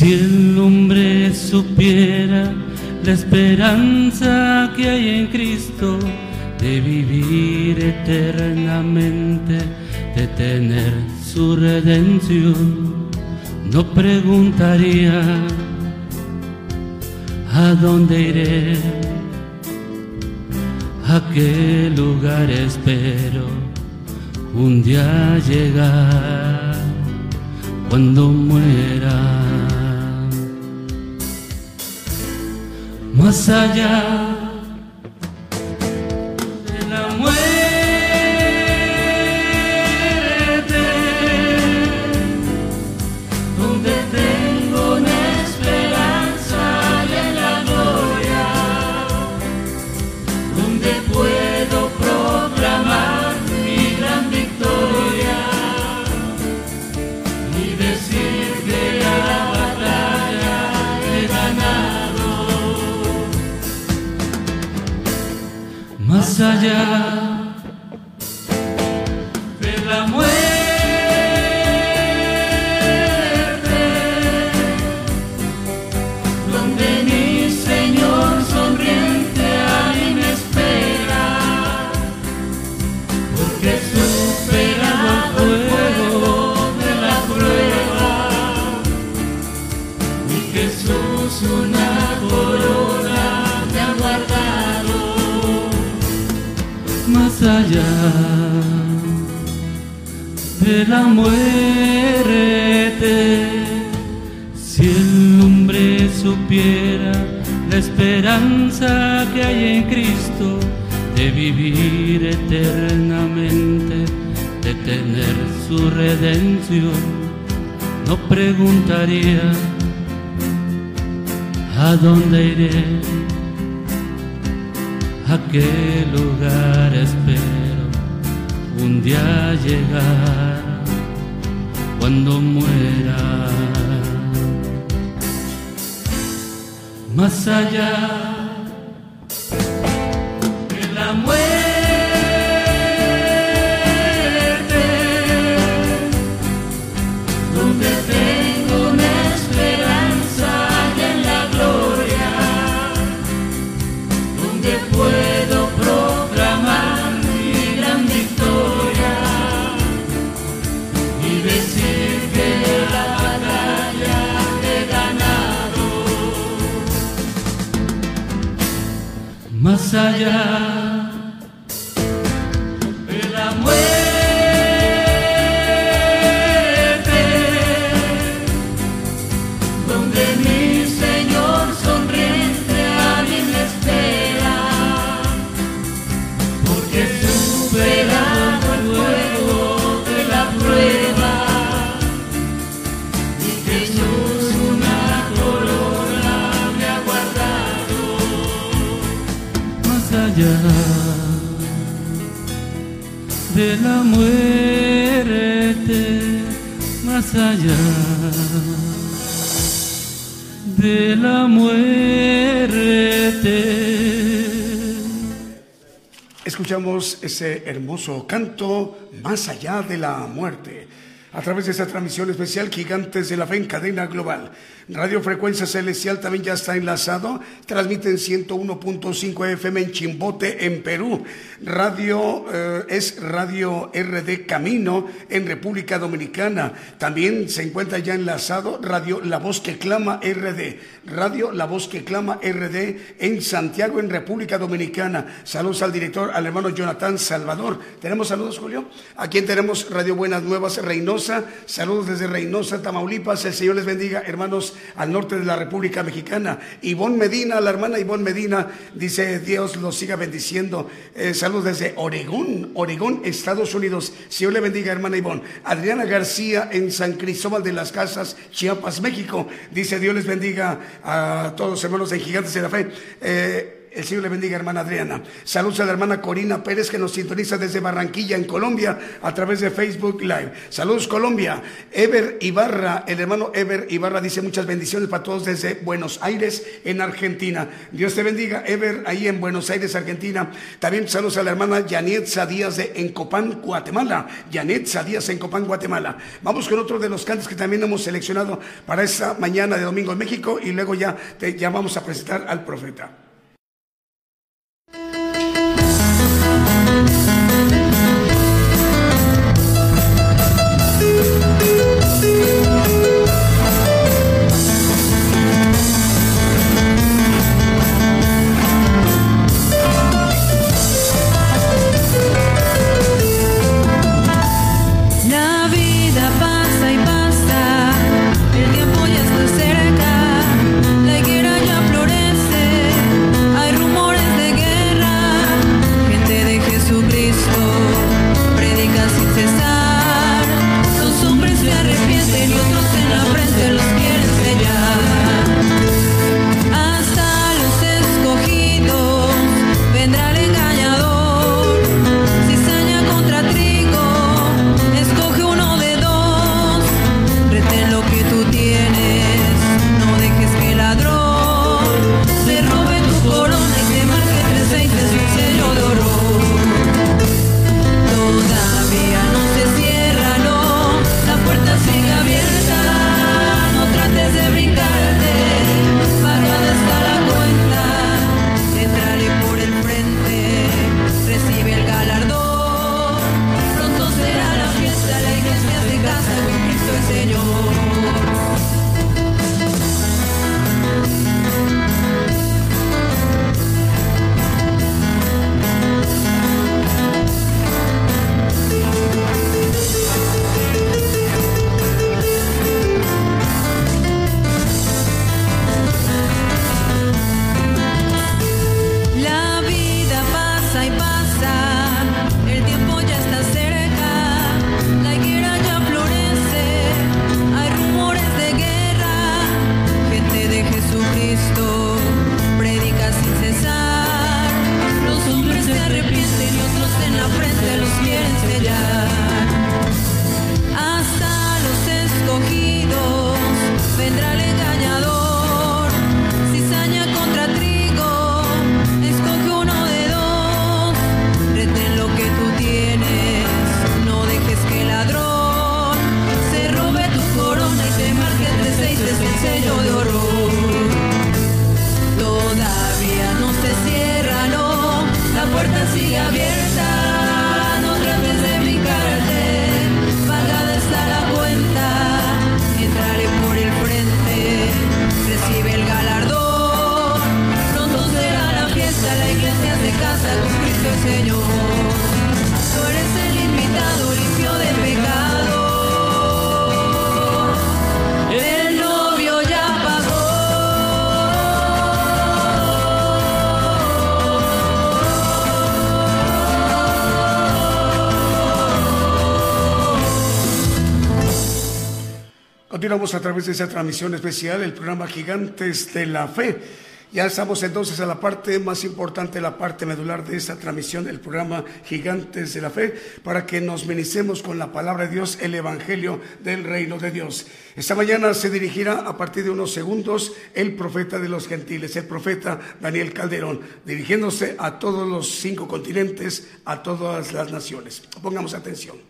[SPEAKER 2] Si el hombre supiera la esperanza que hay en Cristo de vivir eternamente, de tener su redención, no preguntaría a dónde iré, a qué lugar espero un día llegar cuando muera. Más allá más allá de la muerte. Si el hombre supiera la esperanza que hay en Cristo de vivir eternamente, de tener su redención, no preguntaría a dónde iré a qué lugar espero un día llegar cuando muera. Más allá Más allá de la muerte.
[SPEAKER 1] Escuchamos ese hermoso canto más allá de la muerte. a través de esta transmisión especial Gigantes de la Fe en cadena global. Radio Frecuencia Celestial también ya está enlazado. Transmiten 101.5 FM en Chimbote, en Perú. Radio eh, es Radio RD Camino en República Dominicana. También se encuentra ya enlazado Radio La Voz que Clama RD. Radio La Voz que Clama RD en Santiago, en República Dominicana. Saludos al director, al hermano Jonathan Salvador. ¿Tenemos saludos, Julio? Aquí tenemos Radio Buenas Nuevas Reynosa. Saludos desde Reynosa, Tamaulipas. El Señor les bendiga, hermanos al norte de la República Mexicana. Ivonne Medina, la hermana Ivonne Medina, dice Dios los siga bendiciendo. Eh, saludos desde Oregón, Oregón, Estados Unidos. Señor le bendiga, hermana Ivonne. Adriana García en San Cristóbal de las Casas, Chiapas, México. Dice Dios les bendiga a todos los hermanos de Gigantes de la Fe. Eh, el Señor le bendiga, hermana Adriana. Saludos a la hermana Corina Pérez que nos sintoniza desde Barranquilla, en Colombia, a través de Facebook Live. Saludos, Colombia. Ever Ibarra, el hermano Ever Ibarra dice muchas bendiciones para todos desde Buenos Aires, en Argentina. Dios te bendiga, Ever, ahí en Buenos Aires, Argentina. También saludos a la hermana Janet Díaz de Encopán, Guatemala. Janet Díaz en Encopán, Guatemala. Vamos con otro de los cantos que también hemos seleccionado para esta mañana de domingo en México y luego ya, te, ya vamos a presentar al profeta. A través de esa transmisión especial, el programa Gigantes de la Fe. Ya estamos entonces a la parte más importante, la parte medular de esta transmisión, el programa Gigantes de la Fe, para que nos ministremos con la palabra de Dios, el Evangelio del Reino de Dios. Esta mañana se dirigirá a partir de unos segundos el profeta de los gentiles, el profeta Daniel Calderón, dirigiéndose a todos los cinco continentes, a todas las naciones. Pongamos atención.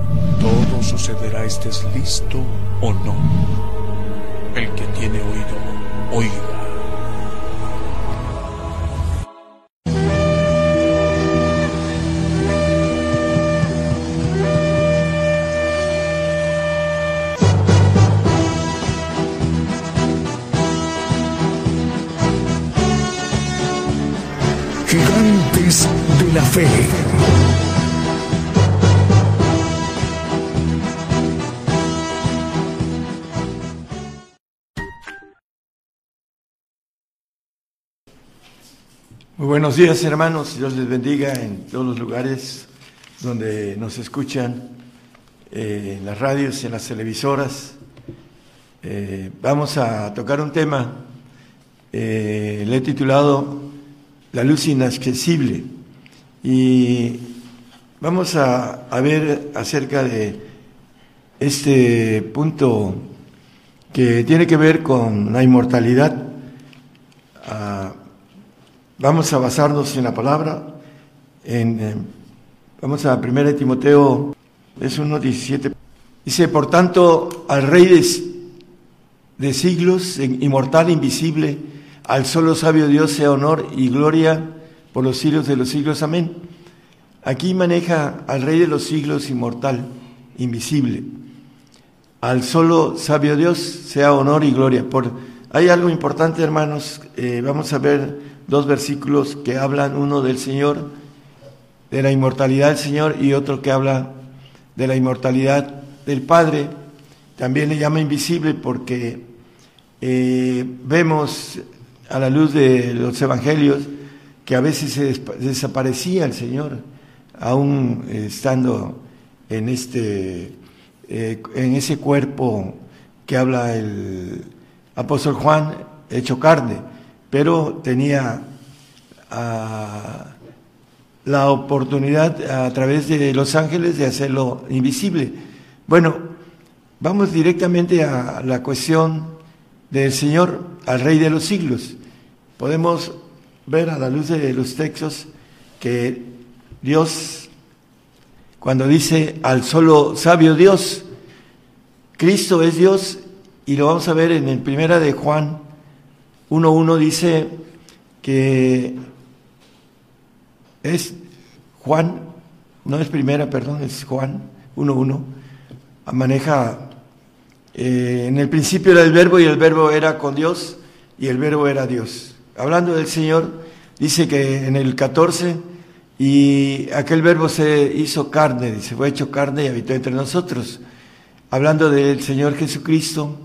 [SPEAKER 3] Todo sucederá estés listo o no. El que tiene oído, oiga.
[SPEAKER 4] Gigantes de la Fe.
[SPEAKER 5] Muy buenos días hermanos, Dios les bendiga en todos los lugares donde nos escuchan, eh, en las radios, en las televisoras. Eh, vamos a tocar un tema, eh, le he titulado La luz inaccesible y vamos a, ver acerca de este punto que tiene que ver con la inmortalidad. Ah, Vamos a basarnos en la palabra. Eh, vamos a 1 Timoteo, es 1.17. Dice, por tanto, al Rey de, de siglos, inmortal, invisible, al solo sabio Dios sea honor y gloria por los siglos de los siglos. Amén. Aquí maneja al Rey de los siglos, inmortal, invisible. Al solo sabio Dios sea honor y gloria. Por, hay algo importante, hermanos. Eh, vamos a ver dos versículos que hablan, uno del Señor, de la inmortalidad del Señor, y otro que habla de la inmortalidad del Padre. También le llama invisible porque eh, vemos a la luz de los evangelios que a veces se desaparecía el Señor, aún estando en este eh, en ese cuerpo que habla el apóstol Juan hecho carne pero tenía uh, la oportunidad a través de los ángeles de hacerlo invisible. Bueno, vamos directamente a la cuestión del Señor, al Rey de los siglos. Podemos ver a la luz de los textos que Dios, cuando dice al solo sabio Dios, Cristo es Dios, y lo vamos a ver en el primera de Juan 1.1 dice que es Juan, no es primera, perdón, es Juan 1.1, maneja, eh, en el principio era el verbo y el verbo era con Dios y el verbo era Dios. Hablando del Señor, dice que en el 14, y aquel verbo se hizo carne, se fue hecho carne y habitó entre nosotros. Hablando del Señor Jesucristo,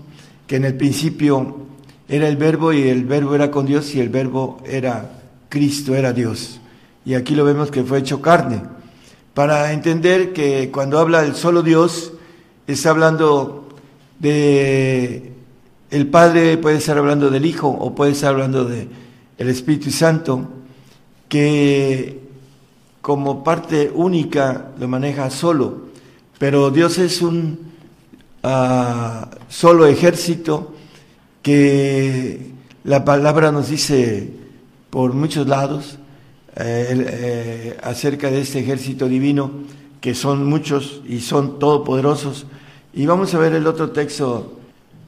[SPEAKER 5] que en el principio era el verbo y el verbo era con Dios y el verbo era Cristo, era Dios. Y aquí lo vemos que fue hecho carne. Para entender que cuando habla del solo Dios, está hablando de el Padre, puede estar hablando del Hijo o puede estar hablando de Espíritu Santo, que como parte única lo maneja solo, pero Dios es un uh, solo ejército que la palabra nos dice por muchos lados eh, eh, acerca de este ejército divino, que son muchos y son todopoderosos. Y vamos a ver el otro texto,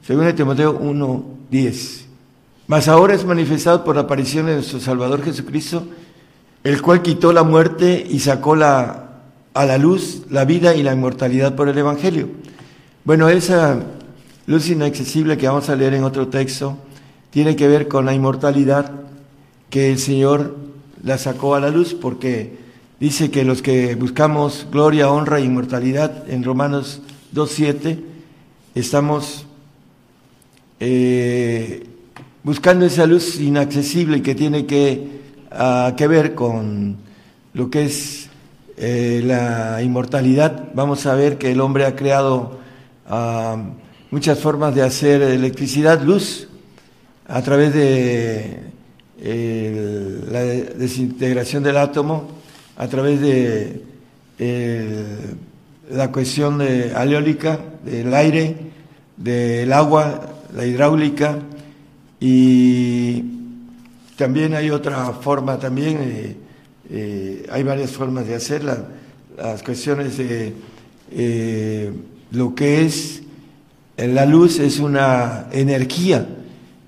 [SPEAKER 5] según Timoteo 1, 10. Mas ahora es manifestado por la aparición de nuestro Salvador Jesucristo, el cual quitó la muerte y sacó la, a la luz la vida y la inmortalidad por el Evangelio. Bueno, esa luz inaccesible que vamos a leer en otro texto, tiene que ver con la inmortalidad que el Señor la sacó a la luz, porque dice que los que buscamos gloria, honra e inmortalidad en Romanos 2.7, estamos eh, buscando esa luz inaccesible que tiene que, uh, que ver con lo que es eh, la inmortalidad. Vamos a ver que el hombre ha creado uh, muchas formas de hacer electricidad, luz, a través de la desintegración del átomo, a través de la cuestión de aleólica, del aire, del agua, la hidráulica, y también hay otra forma, también eh, eh, hay varias formas de hacerla, las cuestiones de eh, lo que es la luz es una energía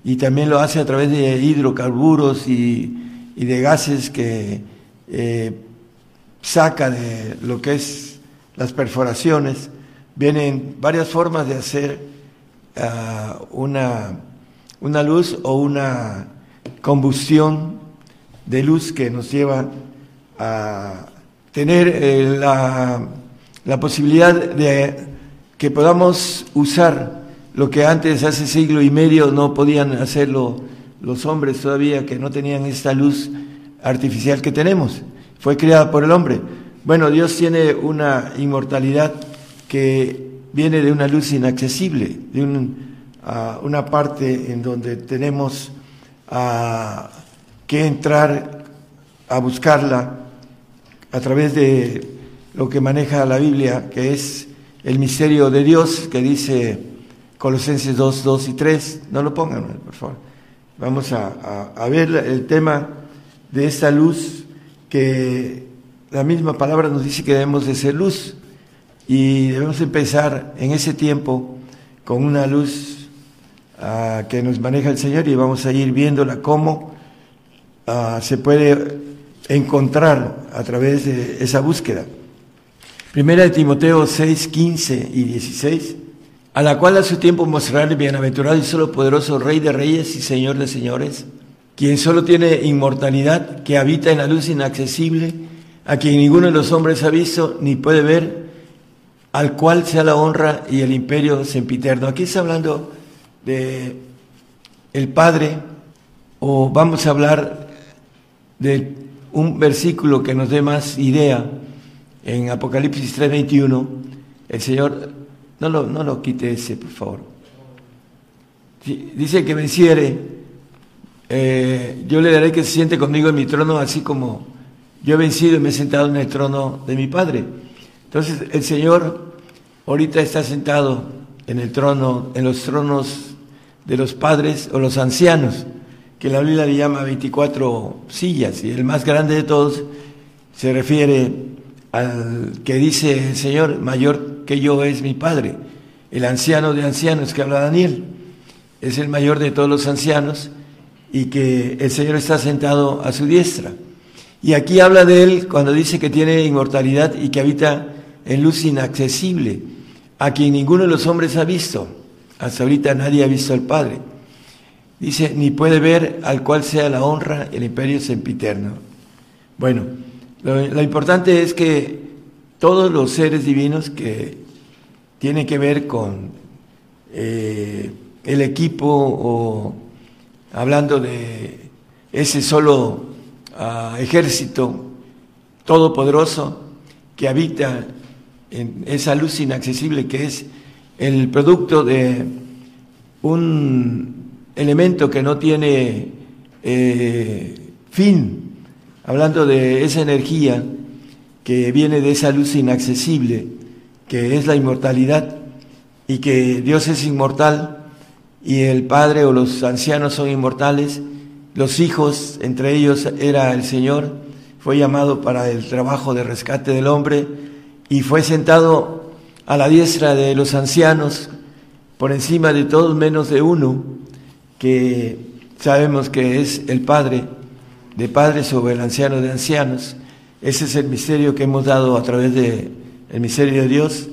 [SPEAKER 5] y también lo hace a través de hidrocarburos y, de gases que saca de lo que es las perforaciones. Vienen varias formas de hacer ah, una, una luz o una combustión de luz que nos lleva a tener eh, la, la, posibilidad de que podamos usar lo que antes, hace siglo y medio, no podían hacerlo los hombres todavía, que no tenían esta luz artificial que tenemos. Fue creada por el hombre. Bueno, Dios tiene una inmortalidad que viene de una luz inaccesible, de una parte en donde tenemos que entrar a buscarla a través de lo que maneja la Biblia, que es el misterio de Dios, que dice Colosenses 2, 2 y 3. No lo pongan, por favor. Vamos a, ver el tema de esta luz que la misma palabra nos dice que debemos de ser luz y debemos empezar en ese tiempo con una luz que nos maneja el Señor y vamos a ir viéndola cómo ah, se puede encontrar a través de esa búsqueda. Primera de Timoteo 6, 15 y 16, a la cual a su tiempo mostrará el bienaventurado y solo poderoso Rey de Reyes y Señor de Señores, quien solo tiene inmortalidad, que habita en la luz inaccesible, a quien ninguno de los hombres ha visto ni puede ver, al cual sea la honra y el imperio sempiterno. Aquí está hablando de el Padre o vamos a hablar de un versículo que nos dé más idea en Apocalipsis 3:21, el Señor, no lo, no lo quite ese, por favor. Dice que venciere, eh, yo le daré que se siente conmigo en mi trono, así como yo he vencido y me he sentado en el trono de mi Padre. Entonces el Señor ahorita está sentado en el trono, en los tronos de los padres o los ancianos, que la Biblia le llama 24 sillas, y el más grande de todos se refiere al que dice el Señor, mayor que yo es mi Padre, el anciano de ancianos que habla Daniel, es el mayor de todos los ancianos y que el Señor está sentado a su diestra. Y aquí habla de él cuando dice que tiene inmortalidad y que habita en luz inaccesible, a quien ninguno de los hombres ha visto hasta ahorita nadie ha visto al Padre. Dice, ni puede ver al cual sea la honra, el imperio sempiterno. Bueno, lo, importante es que todos los seres divinos que tienen que ver con eh, el equipo o hablando de ese solo ah, ejército todopoderoso que habita en esa luz inaccesible que es el producto de un elemento que no tiene eh, fin, hablando de esa energía que viene de esa luz inaccesible, que es la inmortalidad, y que Dios es inmortal, y el Padre o los ancianos son inmortales, los hijos, entre ellos era el Señor, fue llamado para el trabajo de rescate del hombre, y fue sentado a la diestra de los ancianos, por encima de todos menos de uno, que sabemos que es el Padre, de Padre sobre el anciano de ancianos. Ese es el misterio que hemos dado a través del el misterio de Dios,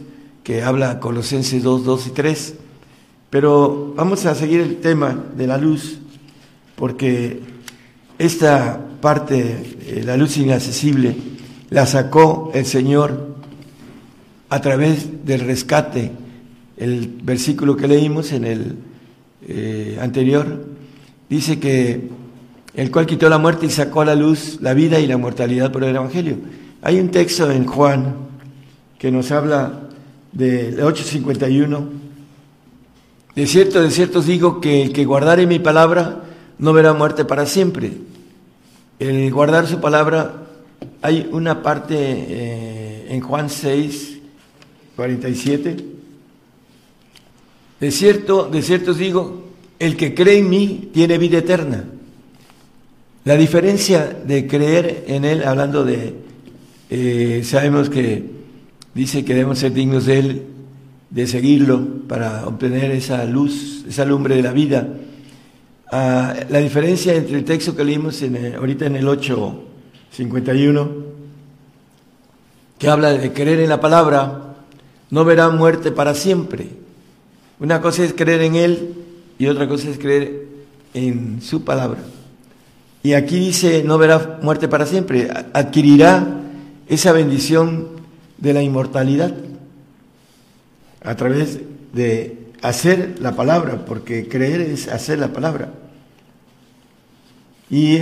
[SPEAKER 5] que habla Colosenses 2, 2 y 3. Pero vamos a seguir el tema de la luz, porque esta parte, la luz inaccesible, la sacó el Señor a través del rescate. El versículo que leímos en el eh, anterior dice que el cual quitó la muerte y sacó a la luz la vida y la mortalidad por el Evangelio. Hay un texto en Juan que nos habla del 851 de cierto, de cierto os digo que el que guardare mi palabra no verá muerte para siempre. El guardar su palabra, hay una parte eh, en Juan 6, 47. De cierto, de cierto os digo, el que cree en mí tiene vida eterna. La diferencia de creer en Él, hablando de, eh, sabemos que dice que debemos ser dignos de Él, de seguirlo para obtener esa luz, esa lumbre de la vida. Ah, la diferencia entre el texto que leímos en ahorita en el 8.51, que habla de creer en la palabra, no verá muerte para siempre. Una cosa es creer en Él y otra cosa es creer en su palabra. Y aquí dice, no verá muerte para siempre, adquirirá esa bendición de la inmortalidad a través de hacer la palabra, porque creer es hacer la palabra. Y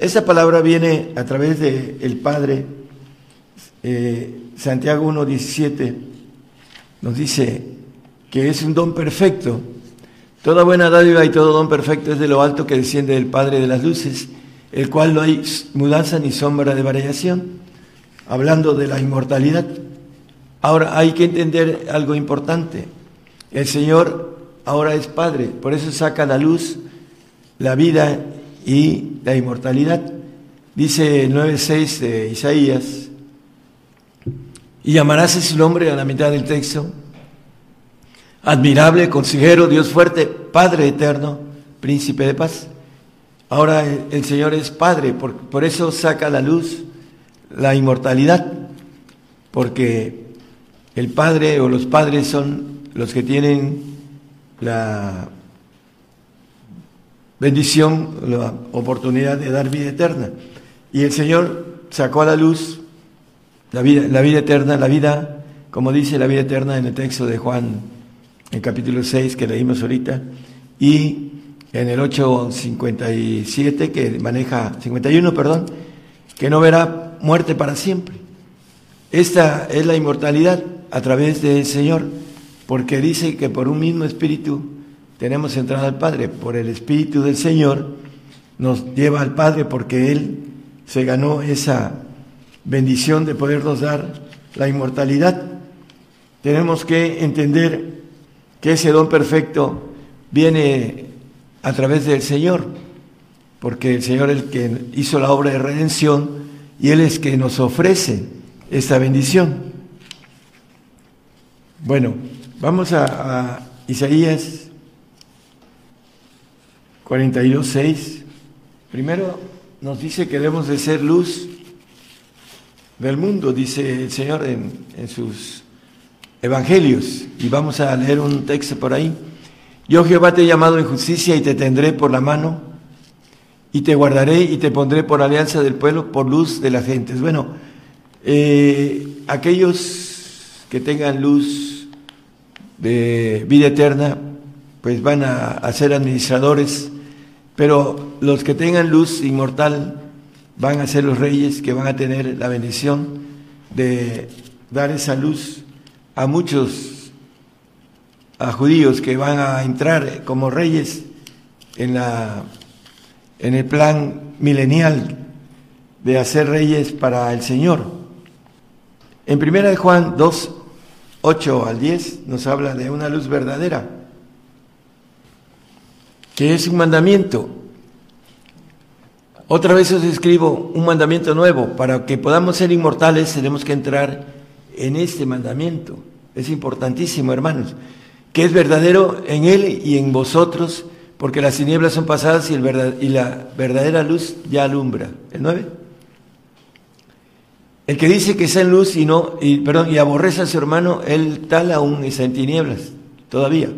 [SPEAKER 5] esa palabra viene a través del el Padre. Eh, Santiago 1.17 nos dice que es un don perfecto. Toda buena dádiva y todo don perfecto es de lo alto que desciende del Padre de las luces, el cual no hay mudanza ni sombra de variación, hablando de la inmortalidad. Ahora hay que entender algo importante. El Señor ahora es Padre, por eso saca a la luz la vida y la inmortalidad. Dice el 9.6 de Isaías, y llamarás ese nombre a la mitad del texto, admirable, consejero, Dios fuerte, Padre eterno, príncipe de paz. Ahora el, Señor es Padre, por, por eso saca a la luz la inmortalidad, porque el Padre o los padres son los que tienen la bendición, la oportunidad de dar vida eterna. Y el Señor sacó a la luz la vida, la vida eterna, la vida, como dice la vida eterna en el texto de Juan, en capítulo 6 que leímos ahorita, y en el 8.57 que maneja, 51, perdón, que no verá muerte para siempre. Esta es la inmortalidad a través del Señor, porque dice que por un mismo espíritu tenemos entrada al Padre, por el espíritu del Señor nos lleva al Padre porque Él se ganó esa bendición de podernos dar la inmortalidad. Tenemos que entender que ese don perfecto viene a través del Señor, porque el Señor es el que hizo la obra de redención y Él es que nos ofrece esta bendición. Bueno, vamos a, Isaías 42.6. Primero nos dice que debemos de ser luz del mundo, dice el Señor en sus evangelios. Y vamos a leer un texto por ahí. Yo Jehová te he llamado en justicia y te tendré por la mano y te guardaré y te pondré por alianza del pueblo, por luz de las gentes. Bueno, eh, aquellos que tengan luz de vida eterna, pues van a, a ser administradores, pero los que tengan luz inmortal, van a ser los reyes que van a tener la bendición de dar esa luz a muchos a judíos que van a entrar como reyes en la en el plan milenial de hacer reyes para el Señor. En primera de Juan 2 8 al 10 nos habla de una luz verdadera, que es un mandamiento otra vez os escribo un mandamiento nuevo. Para que podamos ser inmortales tenemos que entrar en este mandamiento. Es importantísimo, hermanos. Que es verdadero en Él y en vosotros, porque las tinieblas son pasadas y, la verdadera luz ya alumbra. ¿El 9? El que dice que está en luz y no, y, perdón, y aborrece a su hermano, él tal aún está en tinieblas, todavía.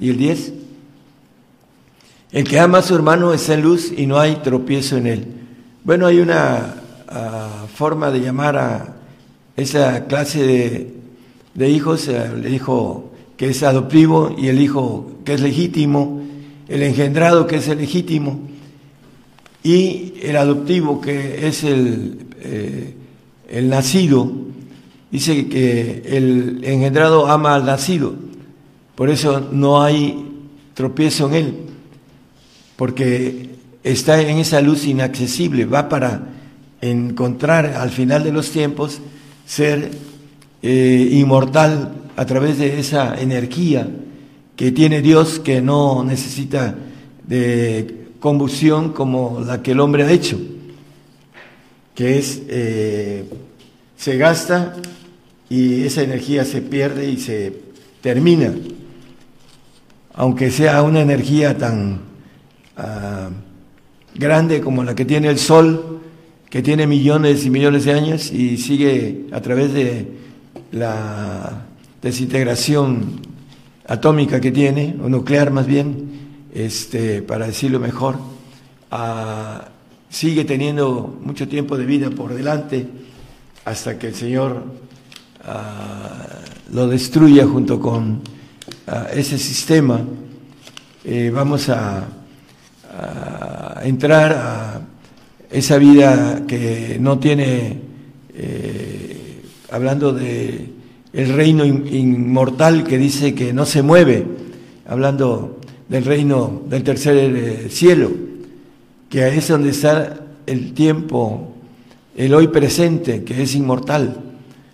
[SPEAKER 5] ¿Y el 10? El que ama a su hermano está en luz y no hay tropiezo en él. Bueno, hay una uh, forma de llamar a esa clase de, hijos, el hijo que es adoptivo y el hijo que es legítimo, el engendrado que es el legítimo y el adoptivo que es eh, el nacido. Dice que el engendrado ama al nacido Por eso no hay tropiezo en él, porque está en esa luz inaccesible, va para encontrar al final de los tiempos ser eh, inmortal a través de esa energía que tiene Dios que no necesita de combustión como la que el hombre ha hecho, que es, eh, se gasta y esa energía se pierde y se termina, aunque sea una energía tan ah, grande como la que tiene el Sol, que tiene millones y millones de años y sigue a través de la desintegración atómica que tiene, o nuclear más bien, este, para decirlo mejor, ah, sigue teniendo mucho tiempo de vida por delante hasta que el Señor ah, lo destruya junto con ah, ese sistema. Eh, vamos a, entrar a esa vida que no tiene, eh, hablando de el reino inmortal que dice que no se mueve, hablando del reino del tercer eh, cielo, que es donde está el tiempo, el hoy presente, que es inmortal.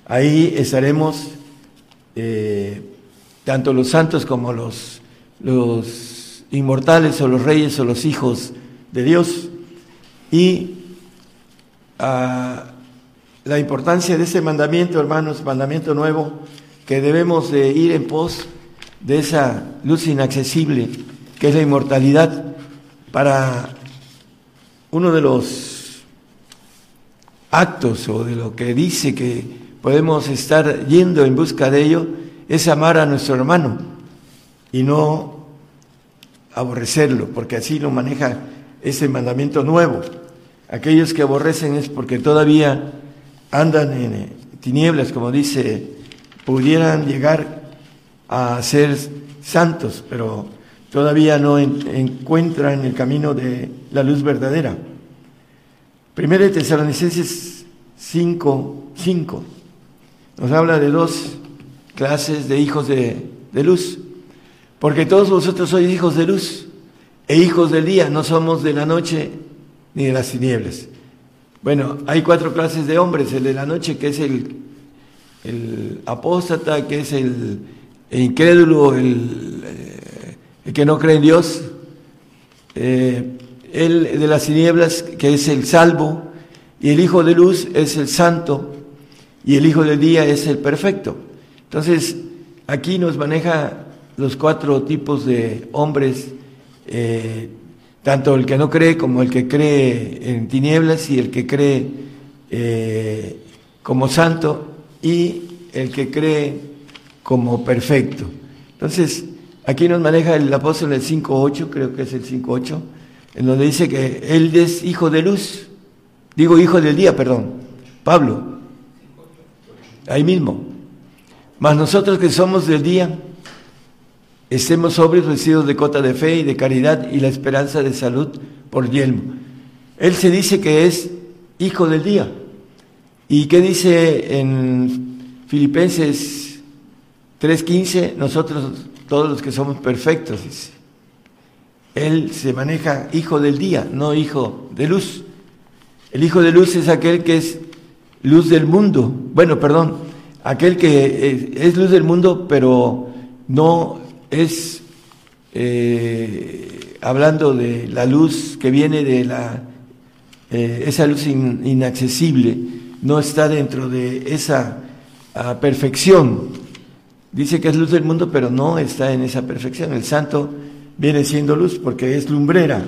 [SPEAKER 5] Ahí estaremos eh, tanto los santos como los, los inmortales o los reyes o los hijos de Dios. Y ah, la importancia de ese mandamiento, hermanos, mandamiento nuevo, que debemos de ir en pos de esa luz inaccesible que es la inmortalidad, para uno de los actos o de lo que dice que podemos estar yendo en busca de ello, es amar a nuestro hermano y no aborrecerlo, porque así lo maneja ese mandamiento nuevo. Aquellos que aborrecen es porque todavía andan en tinieblas, como dice, pudieran llegar a ser santos, pero todavía no encuentran el camino de la luz verdadera. Primero de Tesalonicenses 5, 5 nos habla de dos clases de hijos de, de luz, porque todos vosotros sois hijos de luz e hijos del día, no somos de la noche ni de las tinieblas. Bueno, hay cuatro clases de hombres, el de la noche que es el, el apóstata, que es el, incrédulo, el, eh, el, que no cree en Dios, eh, el de las tinieblas que es el salvo, y el hijo de luz es el santo, y el hijo del día es el perfecto. Entonces, aquí nos maneja los cuatro tipos de hombres eh, tanto el que no cree como el que cree en tinieblas y el que cree eh, como santo y el que cree como perfecto. Entonces, aquí nos maneja el apóstol el 5.8, creo que es el 5.8, en donde dice que él es hijo de luz, digo hijo del día, perdón, Pablo, ahí mismo. Mas nosotros que somos del día, Estemos sobrios vestidos de cota de fe y de caridad y la esperanza de salud por yelmo. Él se dice que es hijo del día. ¿Y qué dice en Filipenses 3:15? Nosotros, todos los que somos perfectos. Él se maneja hijo del día, no hijo de luz. El hijo de luz es aquel que es luz del mundo. Bueno, perdón, aquel que es luz del mundo, pero no es eh, hablando de la luz que viene de la eh, esa luz inaccesible, no está dentro de esa ah, perfección. Dice que es luz del mundo, pero no está en esa perfección. El santo viene siendo luz porque es lumbrera.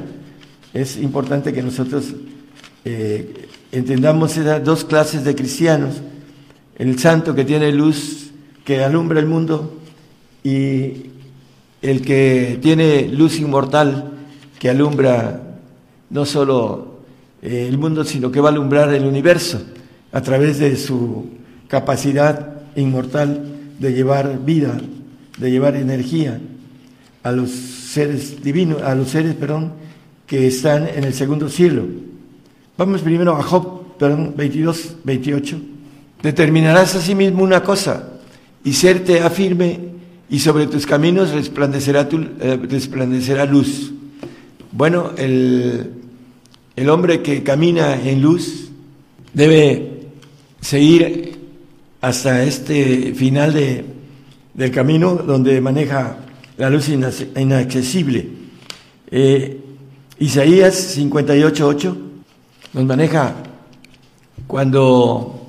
[SPEAKER 5] Es importante que nosotros eh, entendamos esas dos clases de cristianos. El santo que tiene luz, que alumbra el mundo, y el que tiene luz inmortal que alumbra no solo eh, el mundo, sino que va a alumbrar el universo a través de su capacidad inmortal de llevar vida, de llevar energía a los seres divinos, a los seres, perdón, que están en el segundo cielo. Vamos primero a Job, perdón, 22, 28. Determinarás a sí mismo una cosa y serte afirme y sobre tus caminos resplandecerá, tu, eh, resplandecerá luz. Bueno, el, el hombre que camina en luz debe seguir hasta este final de, del camino donde maneja la luz inaccesible. Eh, Isaías 58.8 nos maneja cuando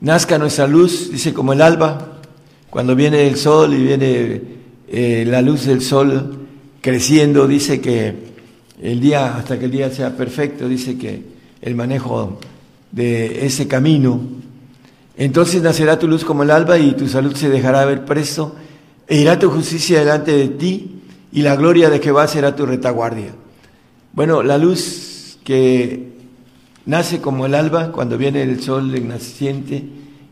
[SPEAKER 5] nazca nuestra luz, dice como el alba, cuando viene el sol y viene eh, la luz del sol creciendo, dice que el día, hasta que el día sea perfecto, dice que el manejo de ese camino, entonces nacerá tu luz como el alba y tu salud se dejará ver presto, e irá tu justicia delante de ti y la gloria de Jehová será tu retaguardia. Bueno, la luz que nace como el alba cuando viene el sol en naciente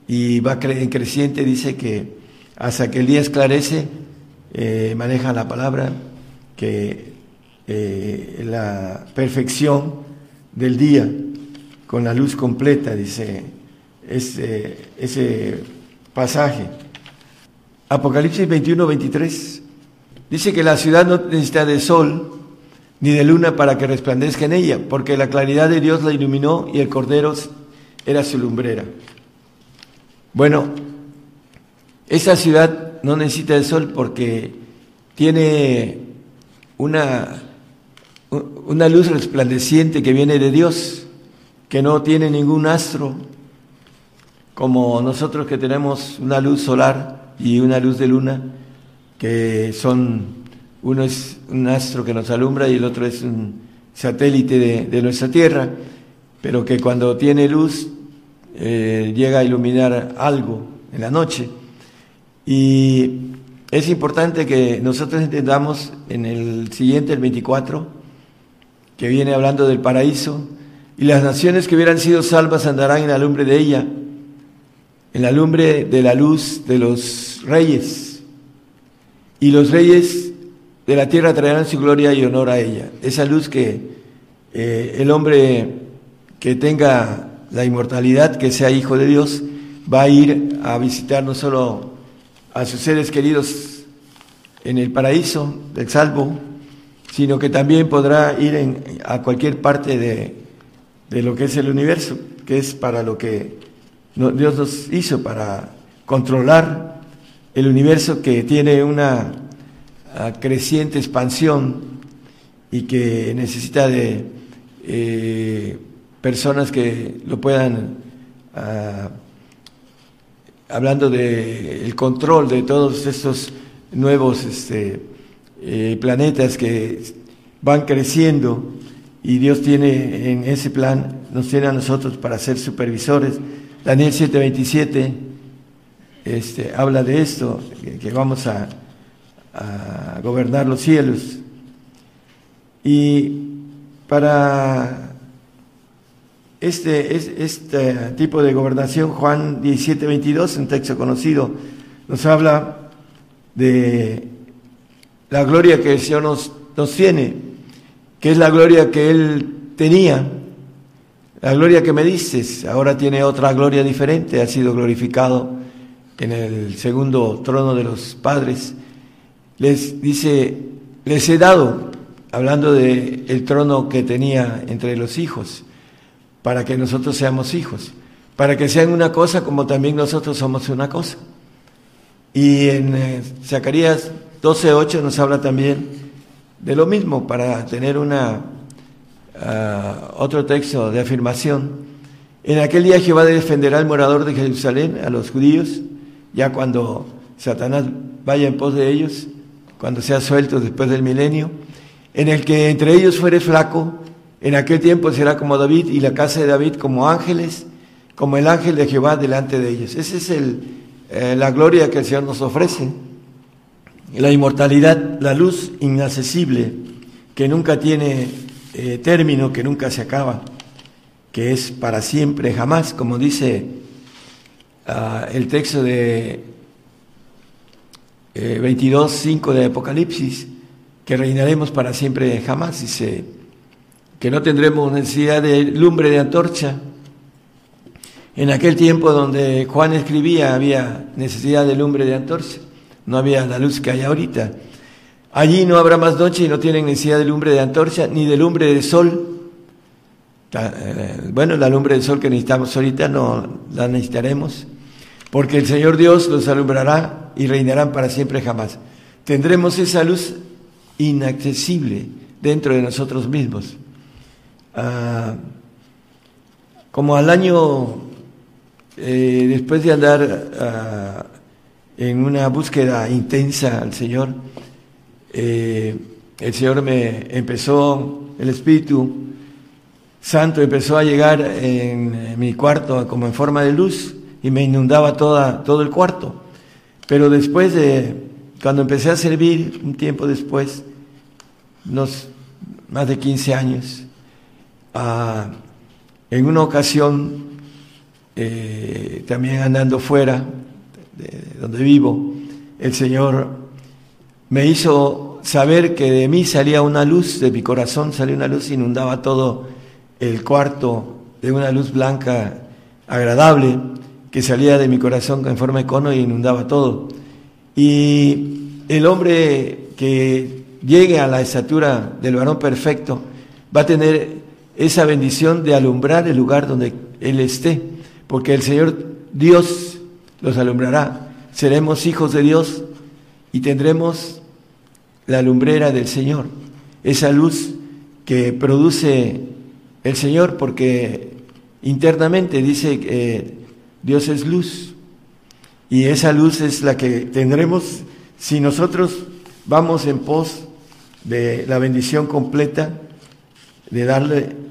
[SPEAKER 5] y va en creciente, dice que hasta que el día esclarece, eh, maneja la palabra que eh, la perfección del día con la luz completa, dice ese, ese pasaje. Apocalipsis 21, 23 dice que la ciudad no necesita de sol ni de luna para que resplandezca en ella, porque la claridad de Dios la iluminó y el cordero era su lumbrera. Bueno, esa ciudad no necesita de sol porque tiene una una luz resplandeciente que viene de Dios, que no tiene ningún astro, como nosotros que tenemos una luz solar y una luz de luna, que son, uno es un astro que nos alumbra y el otro es un satélite de, nuestra Tierra, pero que cuando tiene luz eh, llega a iluminar algo en la noche. Y es importante que nosotros entendamos en el siguiente, el 24, que viene hablando del paraíso, y las naciones que hubieran sido salvas andarán en la lumbre de ella, en la lumbre de la luz de los reyes, y los reyes de la tierra traerán su gloria y honor a ella. Esa luz que eh, el hombre que tenga la inmortalidad, que sea hijo de Dios, va a ir a visitar no solo a sus seres queridos en el paraíso del salvo, sino que también podrá ir a cualquier parte de, lo que es el universo, que es para lo que Dios nos hizo, para controlar el universo que tiene una ah, creciente expansión y que necesita de eh, personas que lo puedan, ah, hablando del control de todos estos nuevos este, eh, planetas que van creciendo y Dios tiene en ese plan, nos tiene a nosotros para ser supervisores. Daniel 7:27 este, habla de esto, que, vamos a, gobernar los cielos. Y para este, este tipo de gobernación, Juan 17:22, un texto conocido, nos habla de la gloria que el Señor nos, nos tiene, que es la gloria que Él tenía, la gloria que me dices, ahora tiene otra gloria diferente, ha sido glorificado en el segundo trono de los padres. Les dice, les he dado, hablando de el trono que tenía entre los hijos, para que nosotros seamos hijos, para que sean una cosa como también nosotros somos una cosa. Y en eh, Zacarías 12.8 nos habla también de lo mismo para tener una ah, otro texto de afirmación. En aquel día Jehová defenderá al morador de Jerusalén, a los judíos, ya cuando Satanás vaya en pos de ellos, cuando sea suelto después del milenio, en el que entre ellos fuere flaco, en aquel tiempo será como David y la casa de David como ángeles, como el ángel de Jehová delante de ellos. Esa es eh, la gloria que el Señor nos ofrece la inmortalidad, la luz inaccesible, que nunca tiene eh, término, que nunca se acaba, que es para siempre, jamás, como dice ah, el texto de eh, 22.5 de Apocalipsis, que reinaremos para siempre, jamás, dice que no tendremos necesidad de lumbre de antorcha. En aquel tiempo donde Juan escribía había necesidad de lumbre de antorcha no había la luz que hay ahorita. Allí no habrá más noche y no tienen necesidad de lumbre de antorcha ni de lumbre de sol. Eh, bueno, la lumbre de sol que necesitamos ahorita no la necesitaremos, porque el Señor Dios los alumbrará y reinarán para siempre jamás. Tendremos esa luz inaccesible dentro de nosotros mismos. Ah, como al año, eh, después de andar ah, en una búsqueda intensa al Señor, eh, el Señor me empezó, el Espíritu Santo empezó a llegar en mi cuarto como en forma de luz y me inundaba toda, todo el cuarto. Pero después de, cuando empecé a servir, un tiempo después, unos más de 15 años, ah, en una ocasión, eh, también andando fuera de donde vivo, el Señor me hizo saber que de mí salía una luz, de mi corazón salía una luz, inundaba todo el cuarto de una luz blanca agradable que salía de mi corazón en forma de cono y inundaba todo. Y el hombre que llegue a la estatura del varón perfecto va a tener esa bendición de alumbrar el lugar donde él esté, porque el Señor Dios los alumbrará. Seremos hijos de Dios y tendremos la lumbrera del Señor, esa luz que produce el Señor porque internamente dice que Dios es luz y esa luz es la que tendremos si nosotros vamos en pos de la bendición completa, de darle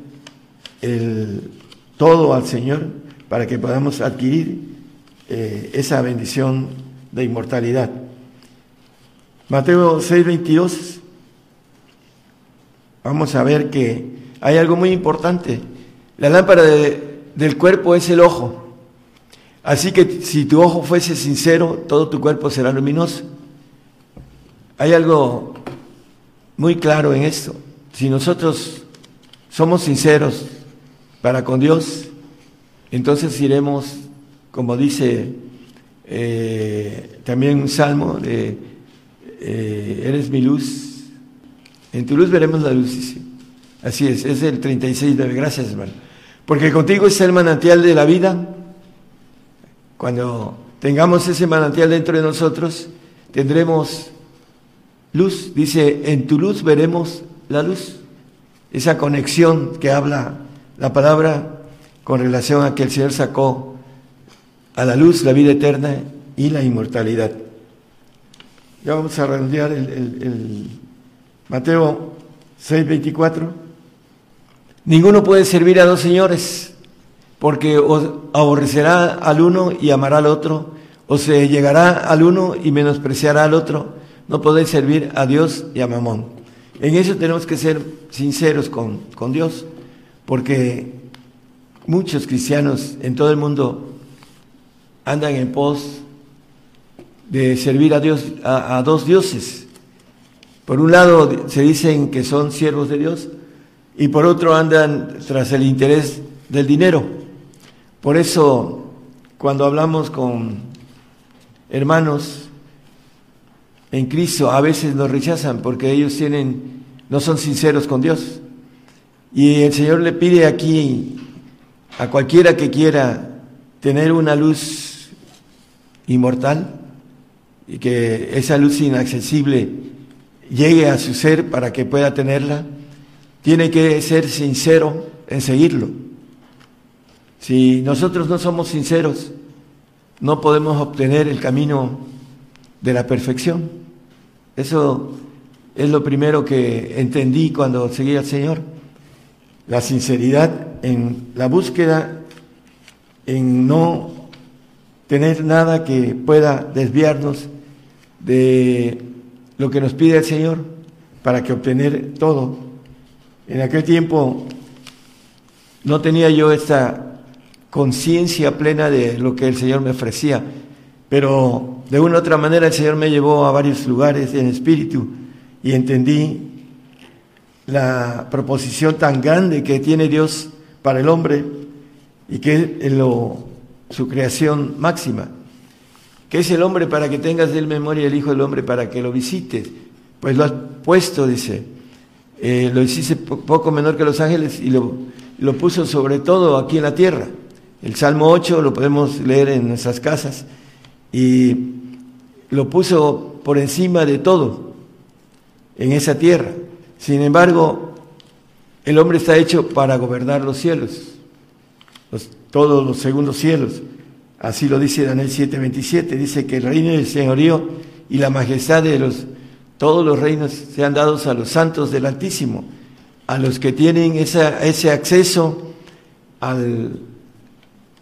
[SPEAKER 5] el todo al Señor para que podamos adquirir eh, esa bendición de inmortalidad. Mateo 6:22, vamos a ver que hay algo muy importante. La lámpara del cuerpo es el ojo. Así que si tu ojo fuese sincero, todo tu cuerpo será luminoso. Hay algo muy claro en esto. Si nosotros somos sinceros para con Dios, entonces iremos, como dice eh, también un salmo de eh, eres mi luz. En tu luz veremos la luz. Así es, es el 36 de gracias, hermano. Porque contigo es el manantial de la vida. Cuando tengamos ese manantial dentro de nosotros, tendremos luz. Dice, en tu luz veremos la luz. Esa conexión que habla la palabra con relación a que el Señor sacó a la luz la vida eterna y la inmortalidad. Ya vamos a redondear el, el, Mateo 6:24. Ninguno puede servir a dos señores, porque o aborrecerá al uno y amará al otro, o se llegará al uno y menospreciará al otro. No podéis servir a Dios y a Mamón. En eso tenemos que ser sinceros con, con Dios, porque muchos cristianos en todo el mundo andan en pos de servir a Dios, a, dos dioses. Por un lado se dicen que son siervos de Dios y por otro andan tras el interés del dinero. Por eso cuando hablamos con hermanos en Cristo a veces nos rechazan porque ellos tienen no son sinceros con Dios. Y el Señor le pide aquí a cualquiera que quiera tener una luz inmortal y que esa luz inaccesible llegue a su ser para que pueda tenerla, tiene que ser sincero en seguirlo. Si nosotros no somos sinceros, no podemos obtener el camino de la perfección. Eso es lo primero que entendí cuando seguí al Señor. La sinceridad en la búsqueda, en no tener nada que pueda desviarnos de lo que nos pide el Señor para que obtener todo. En aquel tiempo no tenía yo esta conciencia plena de lo que el Señor me ofrecía, pero de una u otra manera el Señor me llevó a varios lugares en espíritu y entendí la proposición tan grande que tiene Dios para el hombre y que es su creación máxima. ¿Qué es el hombre para que tengas de él memoria el Hijo del Hombre para que lo visites? Pues lo has puesto, dice. Eh, lo hiciste poco menor que los ángeles y lo, lo puso sobre todo aquí en la tierra. El Salmo 8 lo podemos leer en nuestras casas y lo puso por encima de todo en esa tierra. Sin embargo, el hombre está hecho para gobernar los cielos, todos los segundos cielos. Así lo dice Daniel 7:27, dice que el reino del señorío y la majestad de los todos los reinos sean dados a los santos del Altísimo, a los que tienen ese acceso al,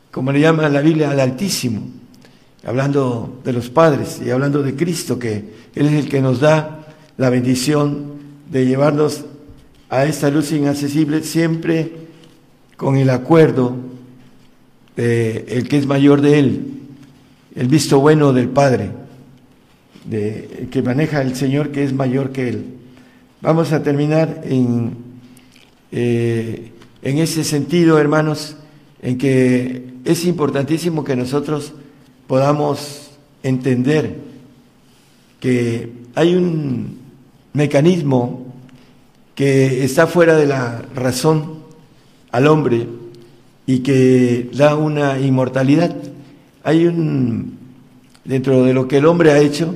[SPEAKER 5] como le llama la Biblia, al Altísimo, hablando de los padres y hablando de Cristo, que Él es el que nos da la bendición de llevarnos a esta luz inaccesible siempre con el acuerdo de el que es mayor de Él, el visto bueno del Padre, de, que maneja el Señor que es mayor que Él. Vamos a terminar en, eh, en ese sentido, hermanos, en que es importantísimo que nosotros podamos entender que hay un mecanismo que está fuera de la razón al hombre y que da una inmortalidad. Hay un, dentro de lo que el hombre ha hecho,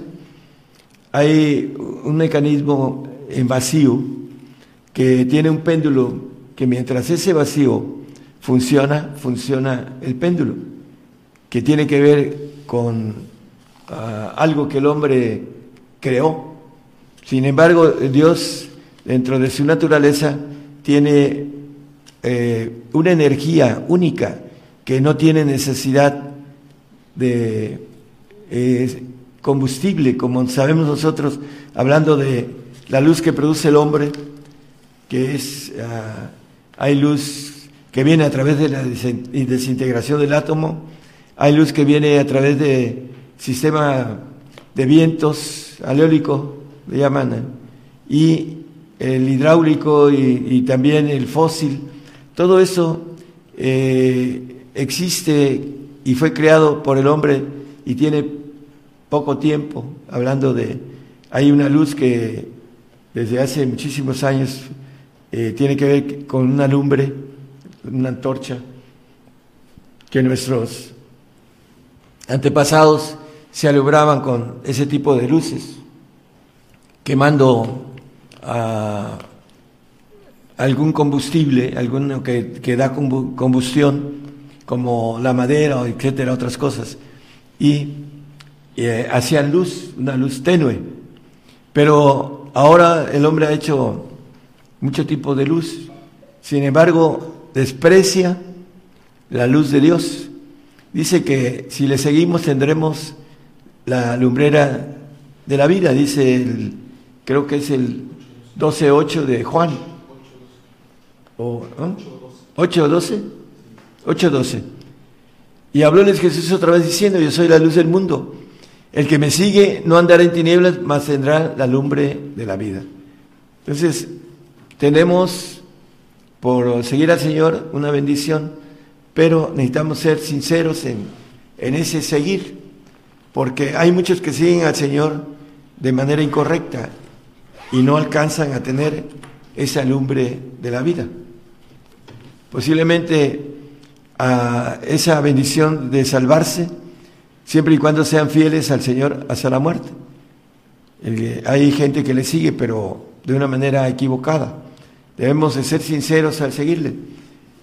[SPEAKER 5] hay un mecanismo en vacío que tiene un péndulo que mientras ese vacío funciona, funciona el péndulo, que tiene que ver con ah, algo que el hombre creó. Sin embargo, Dios, dentro de su naturaleza, tiene eh, una energía única que no tiene necesidad de eh, combustible, como sabemos nosotros, hablando de la luz que produce el hombre, que es, ah, hay luz que viene a través de la desintegración del átomo, hay luz que viene a través del sistema de vientos aleólico, le llaman, ¿eh? y el hidráulico y, también el fósil. Todo eso eh, existe y fue creado por el hombre y tiene poco tiempo, hablando de, hay una luz que desde hace muchísimos años eh, tiene que ver con una lumbre una antorcha, que nuestros antepasados se alumbraban con ese tipo de luces, quemando algún combustible, alguno que, que, da combustión, como la madera, etcétera, otras cosas, y eh, hacían luz, una luz tenue. Pero ahora el hombre ha hecho mucho tipo de luz. Sin embargo, desprecia la luz de Dios. Dice que si le seguimos tendremos la lumbrera de la vida, dice el, creo que es el 12.8 de Juan. O, ¿no? 8.12. 8.12. Y hablóles Jesús otra vez diciendo, yo soy la luz del mundo. El que me sigue no andará en tinieblas, mas tendrá la lumbre de la vida. Entonces, tenemos por seguir al Señor, una bendición, pero necesitamos ser sinceros en, en ese seguir, porque hay muchos que siguen al Señor de manera incorrecta y no alcanzan a tener esa lumbre de la vida. Posiblemente a esa bendición de salvarse, siempre y cuando sean fieles al Señor hasta la muerte. Hay gente que le sigue, pero de una manera equivocada. Debemos de ser sinceros al seguirle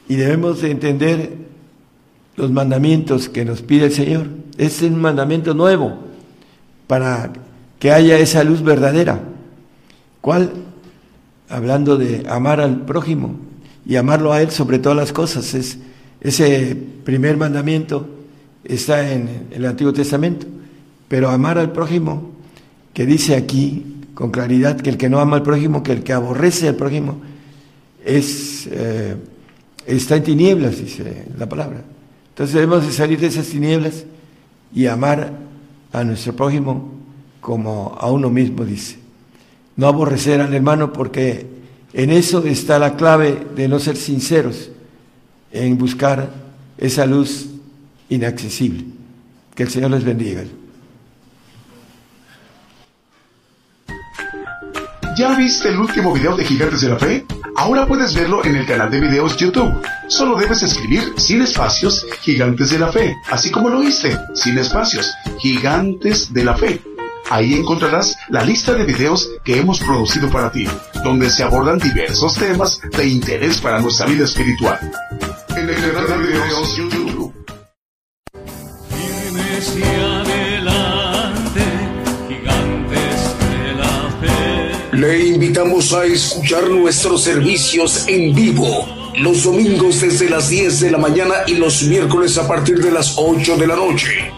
[SPEAKER 5] y debemos de entender los mandamientos que nos pide el Señor. Es un mandamiento nuevo para que haya esa luz verdadera. ¿Cuál? Hablando de amar al prójimo y amarlo a Él sobre todas las cosas. Es, ese primer mandamiento está en el Antiguo Testamento. Pero amar al prójimo, que dice aquí con claridad que el que no ama al prójimo, que el que aborrece al prójimo, eh, está en tinieblas, dice la palabra. Entonces debemos de salir de esas tinieblas y amar a nuestro prójimo como a uno mismo, dice no aborrecer al hermano, porque en eso está la clave de no ser sinceros, en buscar esa luz inaccesible. Que el Señor les bendiga.
[SPEAKER 4] ¿Ya viste el último video de Gigantes de la Fe? Ahora puedes verlo en el canal de videos YouTube. Solo debes escribir sin espacios Gigantes de la Fe, así como lo hice, sin espacios Gigantes de la Fe Ahí encontrarás la lista de videos que hemos producido para ti, donde se abordan diversos temas de interés para nuestra vida espiritual. En el canal de videos YouTube.
[SPEAKER 6] Le invitamos a escuchar nuestros servicios en vivo los domingos desde las 10 de la mañana y los miércoles a partir de las 8 de la noche.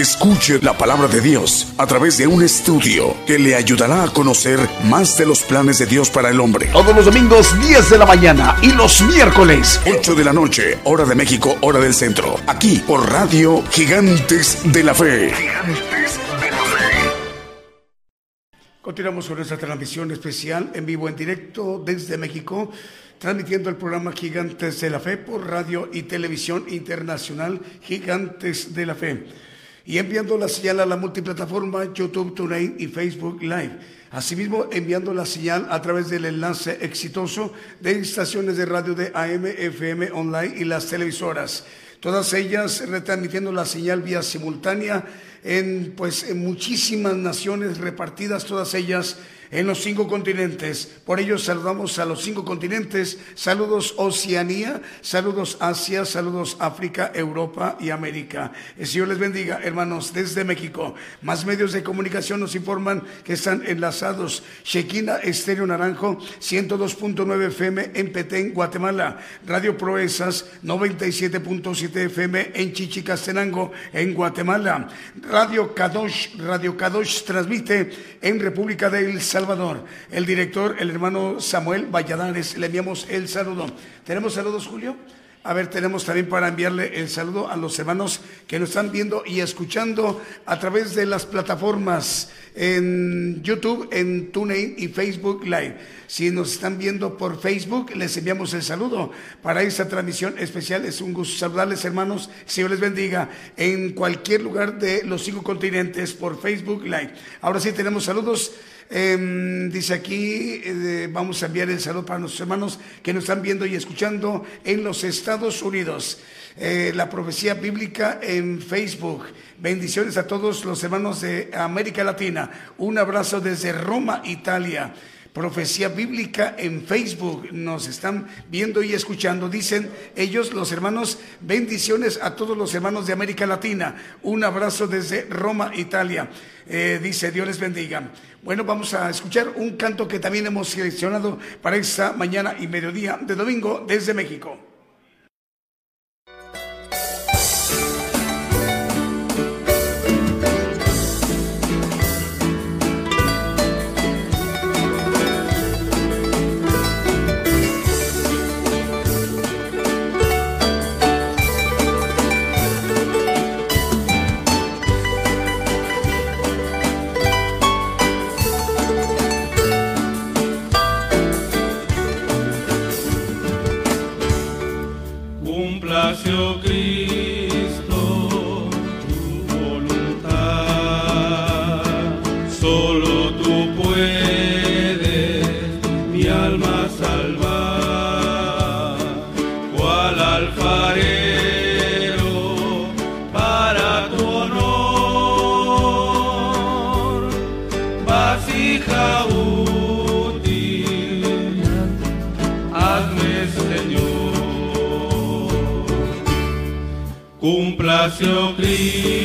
[SPEAKER 3] Escuche la palabra de Dios a través de un estudio que le ayudará a conocer más de los planes de Dios para el hombre.
[SPEAKER 1] Todos los domingos 10 de la mañana y los miércoles
[SPEAKER 3] 8 de la noche, hora de México, hora del centro. Aquí por Radio Gigantes de la Fe.
[SPEAKER 1] Continuamos con nuestra transmisión especial en vivo, en directo desde México, transmitiendo el programa Gigantes de la Fe por radio y televisión internacional Gigantes de la Fe. Y enviando la señal a la multiplataforma YouTube, TuneIn y Facebook Live. Asimismo, enviando la señal a través del enlace exitoso de estaciones de radio de AM, FM, online y las televisoras. Todas ellas retransmitiendo la señal vía simultánea en pues en muchísimas naciones repartidas todas ellas en los cinco continentes. Por ello saludamos a los cinco continentes. Saludos Oceanía, saludos Asia, saludos África, Europa y América. El Señor les bendiga, hermanos, desde México. Más medios de comunicación nos informan que están enlazados. Shequina Estéreo Naranjo, 102.9 FM en Petén, Guatemala. Radio Proezas, 97.7 FM en Chichicastenango, en Guatemala. Radio Kadosh, Radio Kadosh transmite en República del Salvador. El director, el hermano Samuel Valladares, le enviamos el saludo. ¿Tenemos saludos, Julio? A ver, tenemos también para enviarle el saludo a los hermanos que nos están viendo y escuchando a través de las plataformas en YouTube, en TuneIn y Facebook Live. Si nos están viendo por Facebook, les enviamos el saludo para esta transmisión especial. Es un gusto saludarles, hermanos. Señor les bendiga en cualquier lugar de los cinco continentes por Facebook Live. Ahora sí tenemos saludos. Em, dice aquí, eh, vamos a enviar el saludo para nuestros hermanos que nos están viendo y escuchando en los Estados Unidos. Eh, la profecía bíblica en Facebook. Bendiciones a todos los hermanos de América Latina. Un abrazo desde Roma, Italia. Profecía bíblica en Facebook. Nos están viendo y escuchando. Dicen ellos, los hermanos, bendiciones a todos los hermanos de América Latina. Un abrazo desde Roma, Italia. Eh, dice, Dios les bendiga. Bueno, vamos a escuchar un canto que también hemos seleccionado para esta mañana y mediodía de domingo desde México.
[SPEAKER 7] suplica.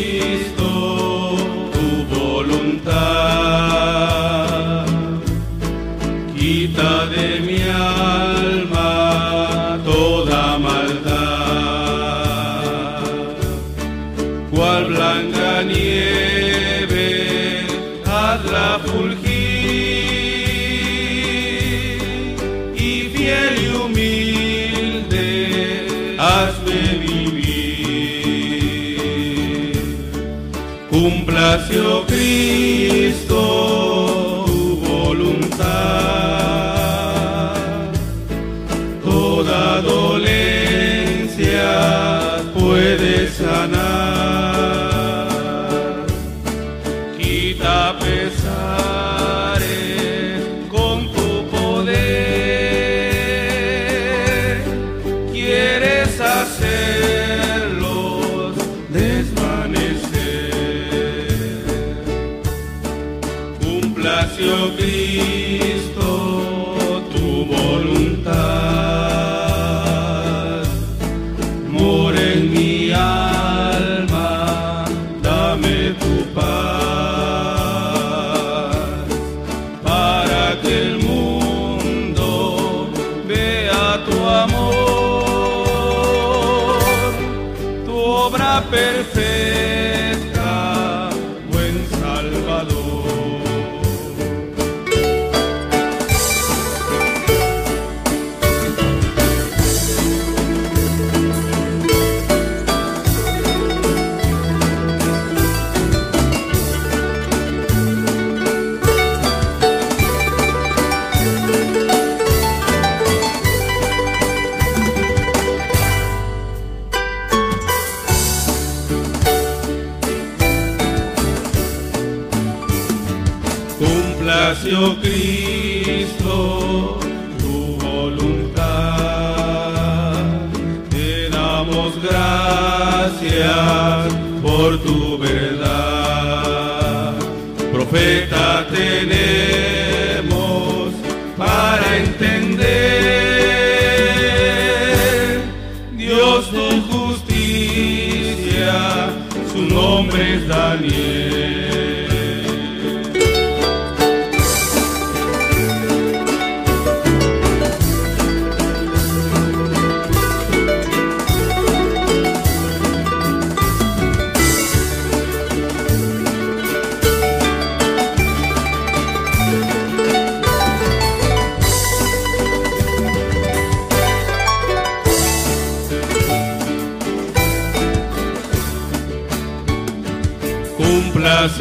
[SPEAKER 7] Profeta tenemos para entender. Dios tu justicia, su nombre es Daniel.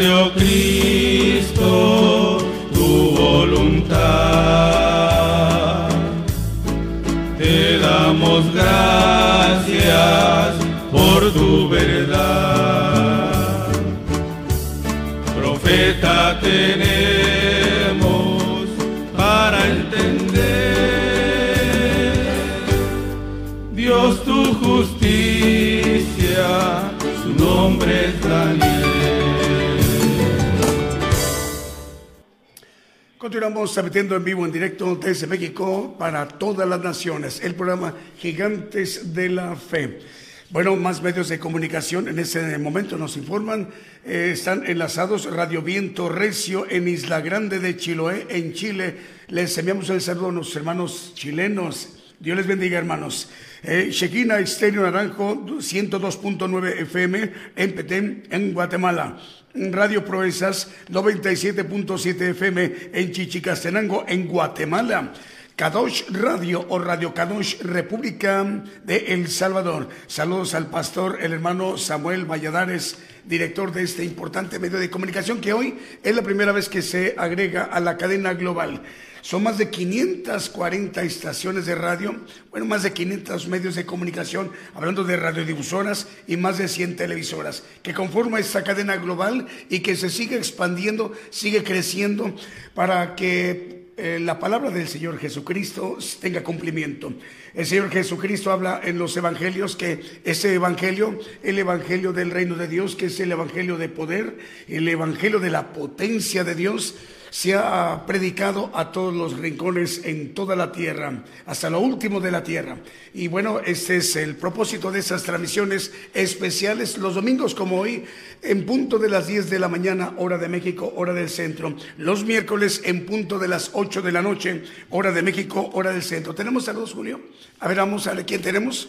[SPEAKER 7] Oh Cristo, tu voluntad. Te damos gracias por tu verdad.
[SPEAKER 1] Continuamos transmitiendo en vivo, en directo desde México para todas las naciones, el programa Gigantes de la Fe. Bueno, más medios de comunicación en ese momento nos informan. eh, están enlazados Radio Viento Recio en Isla Grande de Chiloé, en Chile. Les enviamos el saludo a nuestros hermanos chilenos. Dios les bendiga, hermanos. Eh, Estéreo Naranjo 102.9 FM en Petén, en Guatemala. Radio Proezas 97.7 FM en Chichicastenango, en Guatemala. Kadosh Radio o Radio Kadosh República de El Salvador. Saludos al pastor, el hermano Samuel Valladares, director de este importante medio de comunicación que hoy es la primera vez que se agrega a la cadena global. Son más de 540 estaciones de radio, bueno, más de 500 medios de comunicación, hablando de radiodifusoras y más de 100 televisoras, que conforman esta cadena global y que se sigue expandiendo, sigue creciendo para que eh, la palabra del Señor Jesucristo tenga cumplimiento. El Señor Jesucristo habla en los evangelios que ese evangelio, el evangelio del reino de Dios, que es el evangelio de poder, el evangelio de la potencia de Dios, se ha predicado a todos los rincones en toda la tierra, hasta lo último de la tierra. Y bueno, este es el propósito de esas transmisiones especiales los domingos como hoy, en punto de las 10 de la mañana, hora de México, hora del centro. Los miércoles en punto de las 8 de la noche, hora de México, hora del centro. ¿Tenemos saludos, Julio? A ver, vamos a ver quién tenemos.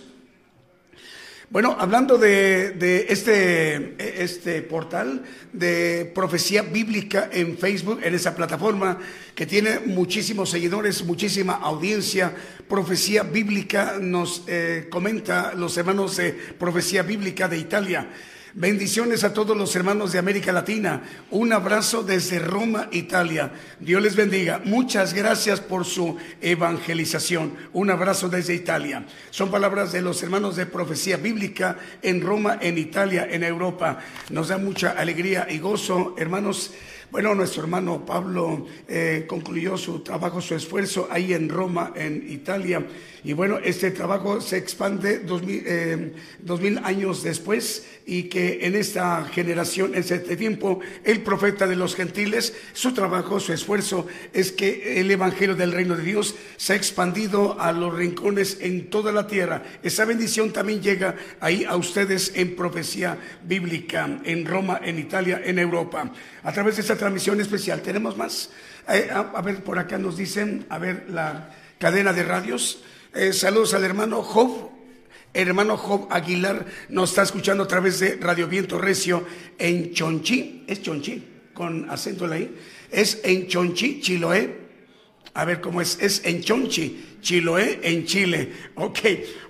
[SPEAKER 1] Bueno, hablando de, de este, este portal de profecía bíblica en Facebook, en esa plataforma que tiene muchísimos seguidores, muchísima audiencia, profecía bíblica nos eh, comenta los hermanos de profecía bíblica de Italia. Bendiciones a todos los hermanos de América Latina. Un abrazo desde Roma, Italia. Dios les bendiga. Muchas gracias por su evangelización. Un abrazo desde Italia. Son palabras de los hermanos de profecía bíblica en Roma, en Italia, en Europa. Nos da mucha alegría y gozo, hermanos. Bueno, nuestro hermano Pablo eh, concluyó su trabajo, su esfuerzo ahí en Roma, en Italia. Y bueno, este trabajo se expande dos mil, eh, dos mil años después y que en esta generación, en este tiempo, el profeta de los gentiles, su trabajo, su esfuerzo es que el Evangelio del Reino de Dios se ha expandido a los rincones en toda la tierra. Esa bendición también llega ahí a ustedes en profecía bíblica, en Roma, en Italia, en Europa. A través de esta transmisión especial, ¿tenemos más? Eh, a, ver, por acá nos dicen, a ver, la cadena de radios. Eh, saludos al hermano Job, hermano Job Aguilar nos está escuchando a través de Radio Viento Recio en Chonchi, es Chonchi, con acento ahí, es en Chonchi, Chiloé. A ver cómo es, es en Chonchi, Chiloé, en Chile. Ok,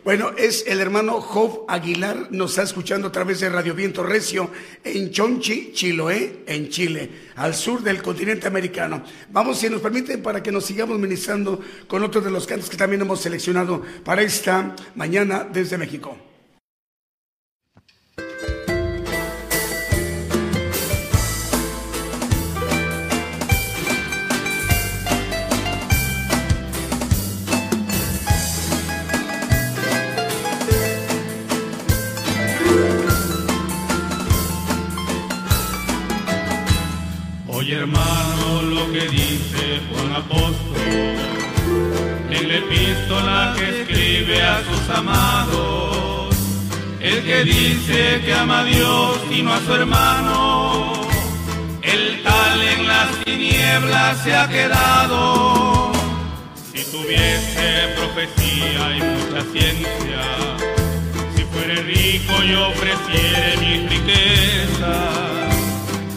[SPEAKER 1] bueno, es el hermano Job Aguilar, nos está escuchando a través de Radio Viento Recio en Chonchi, Chiloé, en Chile, al sur del continente americano. Vamos, si nos permiten, para que nos sigamos ministrando con otros de los cantos que también hemos seleccionado para esta mañana desde México.
[SPEAKER 7] Oye hermano lo que dice Juan Apóstol en la epístola que escribe a sus amados. El que dice que ama a Dios y no a su hermano, el tal en las tinieblas se ha quedado. Si tuviese profecía y mucha ciencia, si fuere rico yo ofreciere mis riquezas.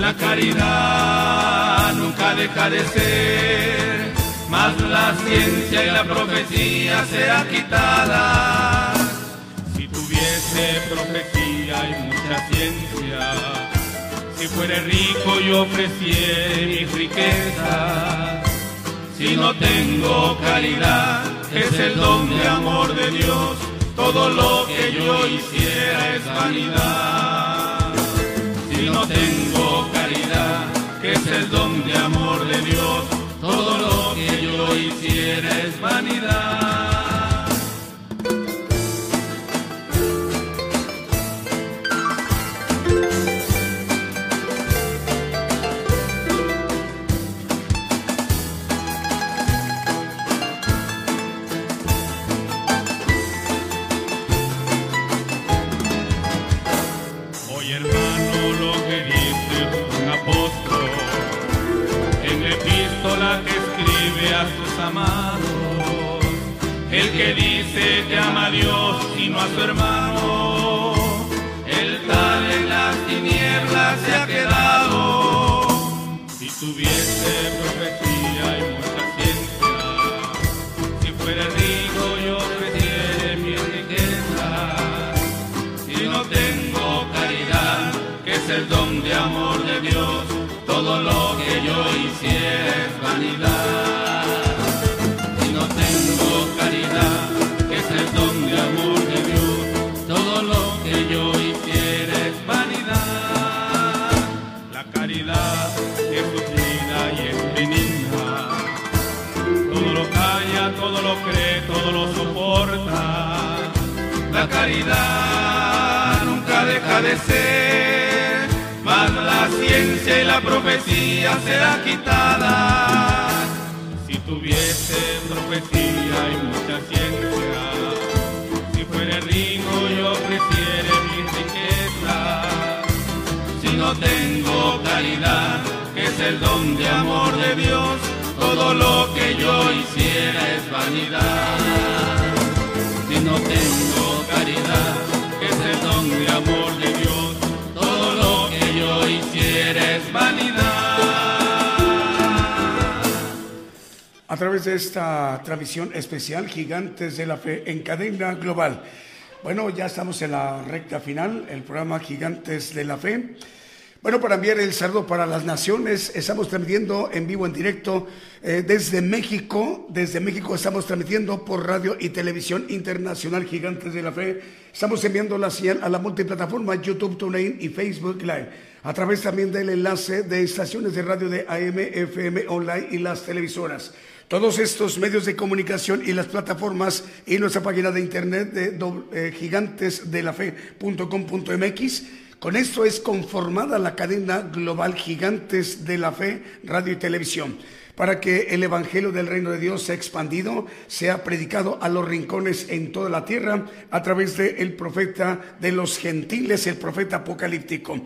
[SPEAKER 7] La caridad nunca deja de ser, mas la ciencia y la profecía sea quitada. Si tuviese profecía y mucha ciencia, si fuera rico yo ofreciera mis riquezas. Si no tengo caridad, es el don de amor de Dios, todo lo que yo hiciera es vanidad. Si no tengo caridad, que es el don de amor de Dios, todo lo que yo hiciera es vanidad. Amados. El que dice que ama a Dios y no a su hermano, el tal en las tinieblas se ha quedado. Si tuviese profecía y mucha ciencia, si fuera rico yo ofreciera mi riqueza. Si no tengo caridad, que es el don de amor de Dios, todo lo que yo hiciera es vanidad. Ser, mas la ciencia y la profecía será quitada. Si tuviese profecía y mucha ciencia, si fuera rico yo ofreciera mi riqueza. Si no tengo caridad, que es el don de amor de Dios, todo lo que yo hiciera es vanidad. Si no tengo caridad, vanidad.
[SPEAKER 1] A través de esta transmisión especial, Gigantes de la Fe en cadena global. Bueno, ya estamos en la recta final, el programa Gigantes de la Fe. Bueno, para enviar el saludo para las naciones, estamos transmitiendo en vivo, en directo, eh, desde México. Desde México estamos transmitiendo por radio y televisión internacional Gigantes de la Fe. Estamos enviando la señal a la multiplataforma YouTube, TuneIn y Facebook Live. A través también del enlace de estaciones de radio de AM, FM, online y las televisoras. Todos estos medios de comunicación y las plataformas y nuestra página de internet de eh, gigantesdelafe.com.mx. Con esto es conformada la cadena global Gigantes de la Fe, radio y televisión, para que el Evangelio del Reino de Dios sea expandido, sea predicado a los rincones en toda la tierra a través del profeta de los gentiles, el profeta apocalíptico.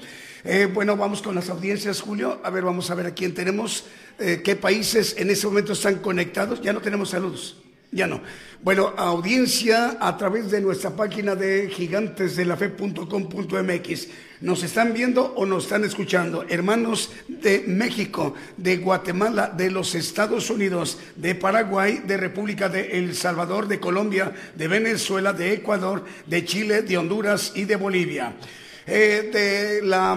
[SPEAKER 1] Eh, bueno, vamos con las audiencias, Julio. A ver, vamos a ver a quién tenemos, eh, qué países en ese momento están conectados. Ya no tenemos saludos. Ya no. Bueno, audiencia a través de nuestra página de gigantesdelafe.com.mx. ¿Nos están viendo o nos están escuchando? Hermanos de México, de Guatemala, de los Estados Unidos, de Paraguay, de República de El Salvador, de Colombia, de Venezuela, de Ecuador, de Chile, de Honduras y de Bolivia. Eh, de la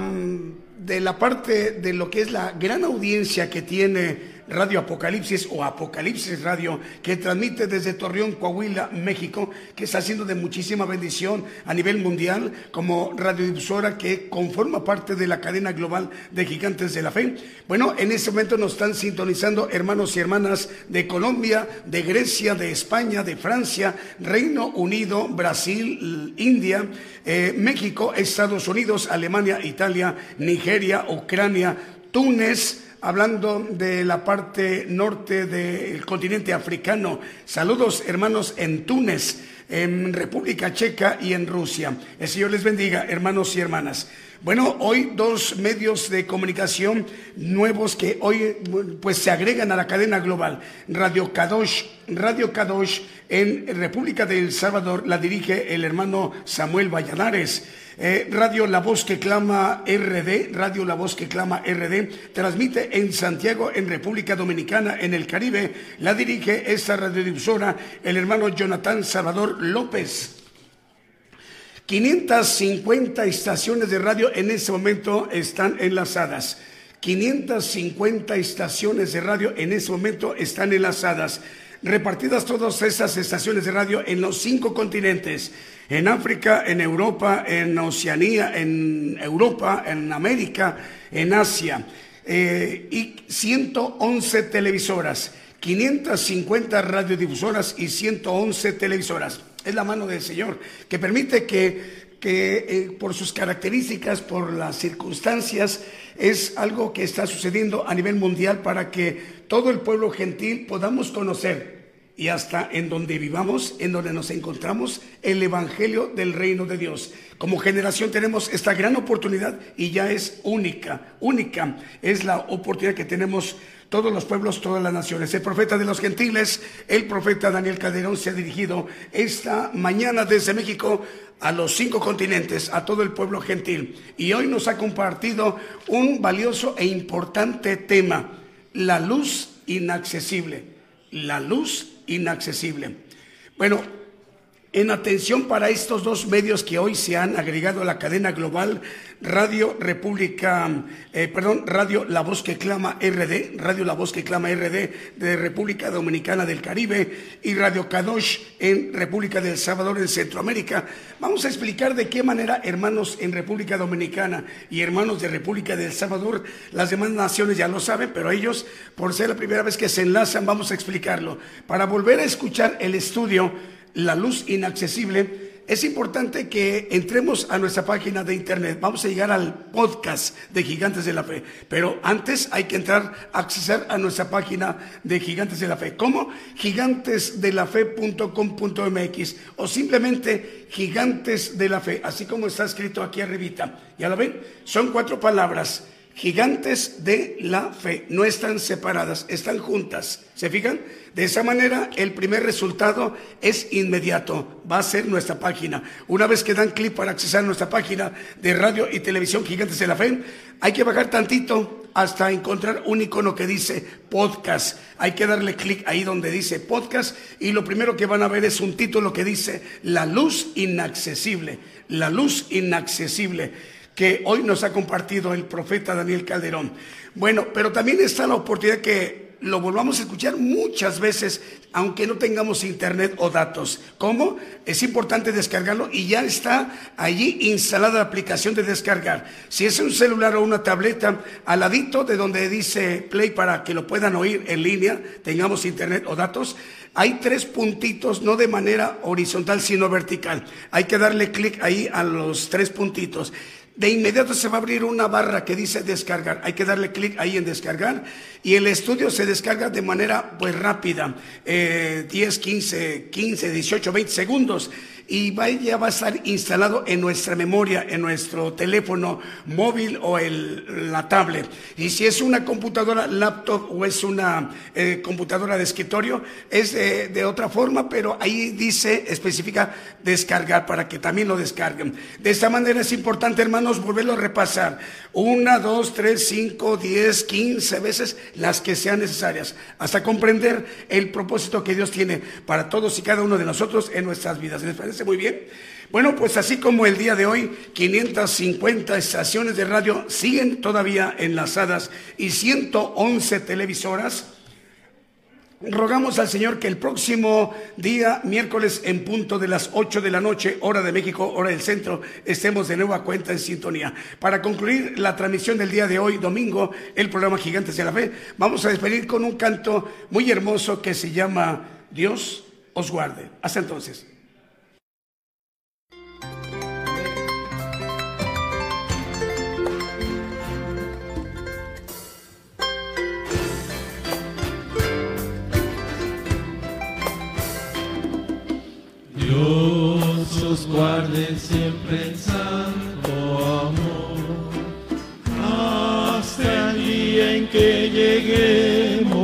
[SPEAKER 1] de la parte de lo que es la gran audiencia que tiene Radio Apocalipsis o Apocalipsis Radio, que transmite desde Torreón, Coahuila, México, que está haciendo de muchísima bendición a nivel mundial como radiodifusora que conforma parte de la cadena global de Gigantes de la Fe. Bueno, en este momento nos están sintonizando hermanos y hermanas de Colombia, de Grecia, de España, de Francia, Reino Unido, Brasil, India, eh, México, Estados Unidos, Alemania, Italia, Nigeria, Ucrania, Túnez, hablando de la parte norte del continente africano. Saludos hermanos en Túnez, en República Checa y en Rusia. El Señor les bendiga, hermanos y hermanas. Bueno, hoy dos medios de comunicación nuevos que hoy pues se agregan a la cadena global. Radio Kadosh, Radio Kadosh en República del Salvador la dirige el hermano Samuel Valladares. Eh, Radio La Voz que Clama RD, Radio La Voz que Clama RD, transmite en Santiago, en República Dominicana, en el Caribe. La dirige esta radiodifusora el hermano Jonathan Salvador López. 550 estaciones de radio en este momento están enlazadas. 550 estaciones de radio en este momento están enlazadas. Repartidas todas estas estaciones de radio en los cinco continentes. En África, en Europa, en Oceanía, en Europa, en América, en Asia. Eh, y 111 televisoras. 550 radiodifusoras y 111 televisoras. Es la mano del Señor que permite que, que eh, por sus características, por las circunstancias, es algo que está sucediendo a nivel mundial para que todo el pueblo gentil podamos conocer y hasta en donde vivamos, en donde nos encontramos, el Evangelio del Reino de Dios. Como generación tenemos esta gran oportunidad y ya es única, única. Es la oportunidad que tenemos todos los pueblos, todas las naciones. El profeta de los gentiles, el profeta Daniel Calderón, se ha dirigido esta mañana desde México a los cinco continentes, a todo el pueblo gentil. Y hoy nos ha compartido un valioso e importante tema, la luz inaccesible. La luz inaccesible. Bueno, en atención para estos dos medios que hoy se han agregado a la cadena global, Radio República, eh, perdón, Radio La Voz que Clama RD, Radio La Voz que Clama RD de República Dominicana del Caribe y Radio Kadosh en República del Salvador en Centroamérica. Vamos a explicar de qué manera hermanos en República Dominicana y hermanos de República del Salvador, las demás naciones ya lo saben, pero ellos, por ser la primera vez que se enlazan, vamos a explicarlo. Para volver a escuchar el estudio, la luz inaccesible, es importante que entremos a nuestra página de internet. Vamos a llegar al podcast de Gigantes de la Fe. Pero antes hay que entrar, acceder a nuestra página de Gigantes de la Fe. ¿Cómo? gigantesdelafe.com.mx o simplemente Gigantes de la Fe, así como está escrito aquí arribita. ¿Ya lo ven? Son cuatro palabras gigantes de la fe. No están separadas, están juntas. ¿Se fijan? De esa manera, el primer resultado es inmediato. Va a ser nuestra página. Una vez que dan clic para accesar a nuestra página de radio y televisión Gigantes de la Fe, hay que bajar tantito hasta encontrar un icono que dice podcast. Hay que darle clic ahí donde dice podcast y lo primero que van a ver es un título que dice La luz inaccesible. La luz inaccesible que hoy nos ha compartido el profeta Daniel Calderón. Bueno, pero también está la oportunidad que lo volvamos a escuchar muchas veces, aunque no tengamos internet o datos. ¿Cómo? Es importante descargarlo y ya está allí instalada la aplicación de descargar. Si es un celular o una tableta, al ladito de donde dice play para que lo puedan oír en línea, tengamos internet o datos, hay tres puntitos, no de manera horizontal, sino vertical. Hay que darle clic ahí a los tres puntitos de inmediato se va a abrir una barra que dice descargar. Hay que darle clic ahí en descargar. Y el estudio se descarga de manera pues rápida, 10, 15, 15, 18, 20 segundos y ya va a estar instalado en nuestra memoria, en nuestro teléfono móvil o el, la tablet. Y si es una computadora laptop o es una eh, computadora de escritorio, es de, otra forma, pero ahí dice, especifica descargar para que también lo descarguen. De esta manera es importante, hermanos, volverlo a repasar. Una, dos, tres, cinco, diez, quince veces las que sean necesarias, hasta comprender el propósito que Dios tiene para todos y cada uno de nosotros en nuestras vidas muy bien? Bueno, pues así como el día de hoy, 550 estaciones de radio siguen todavía enlazadas y 111 televisoras. Rogamos al Señor que el próximo día, miércoles, en punto de las 8 de la noche, hora de México, hora del centro, estemos de nueva cuenta en sintonía. Para concluir la transmisión del día de hoy, domingo, el programa Gigantes de la Fe, vamos a despedir con un canto muy hermoso que se llama Dios os guarde. Hasta entonces.
[SPEAKER 5] Guarde siempre en santo amor, hasta el día en que lleguemos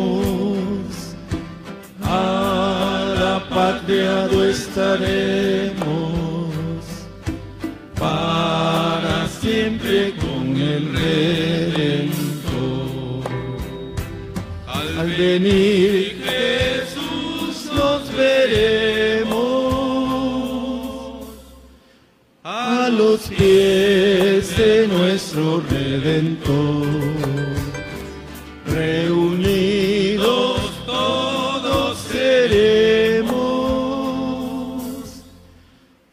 [SPEAKER 5] a la patria estaremos para siempre con el Redentor. Al venir pies de nuestro Redentor. Reunidos todos seremos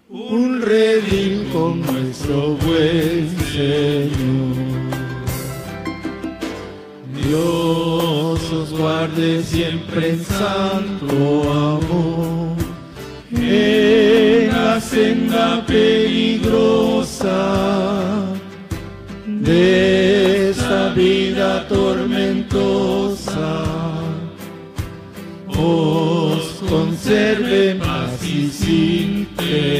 [SPEAKER 5] un redil con nuestro buen Señor. Dios os guarde siempre en santo amor en la senda peligrosa de esta vida tormentosa. Os conserve paz y sin temor.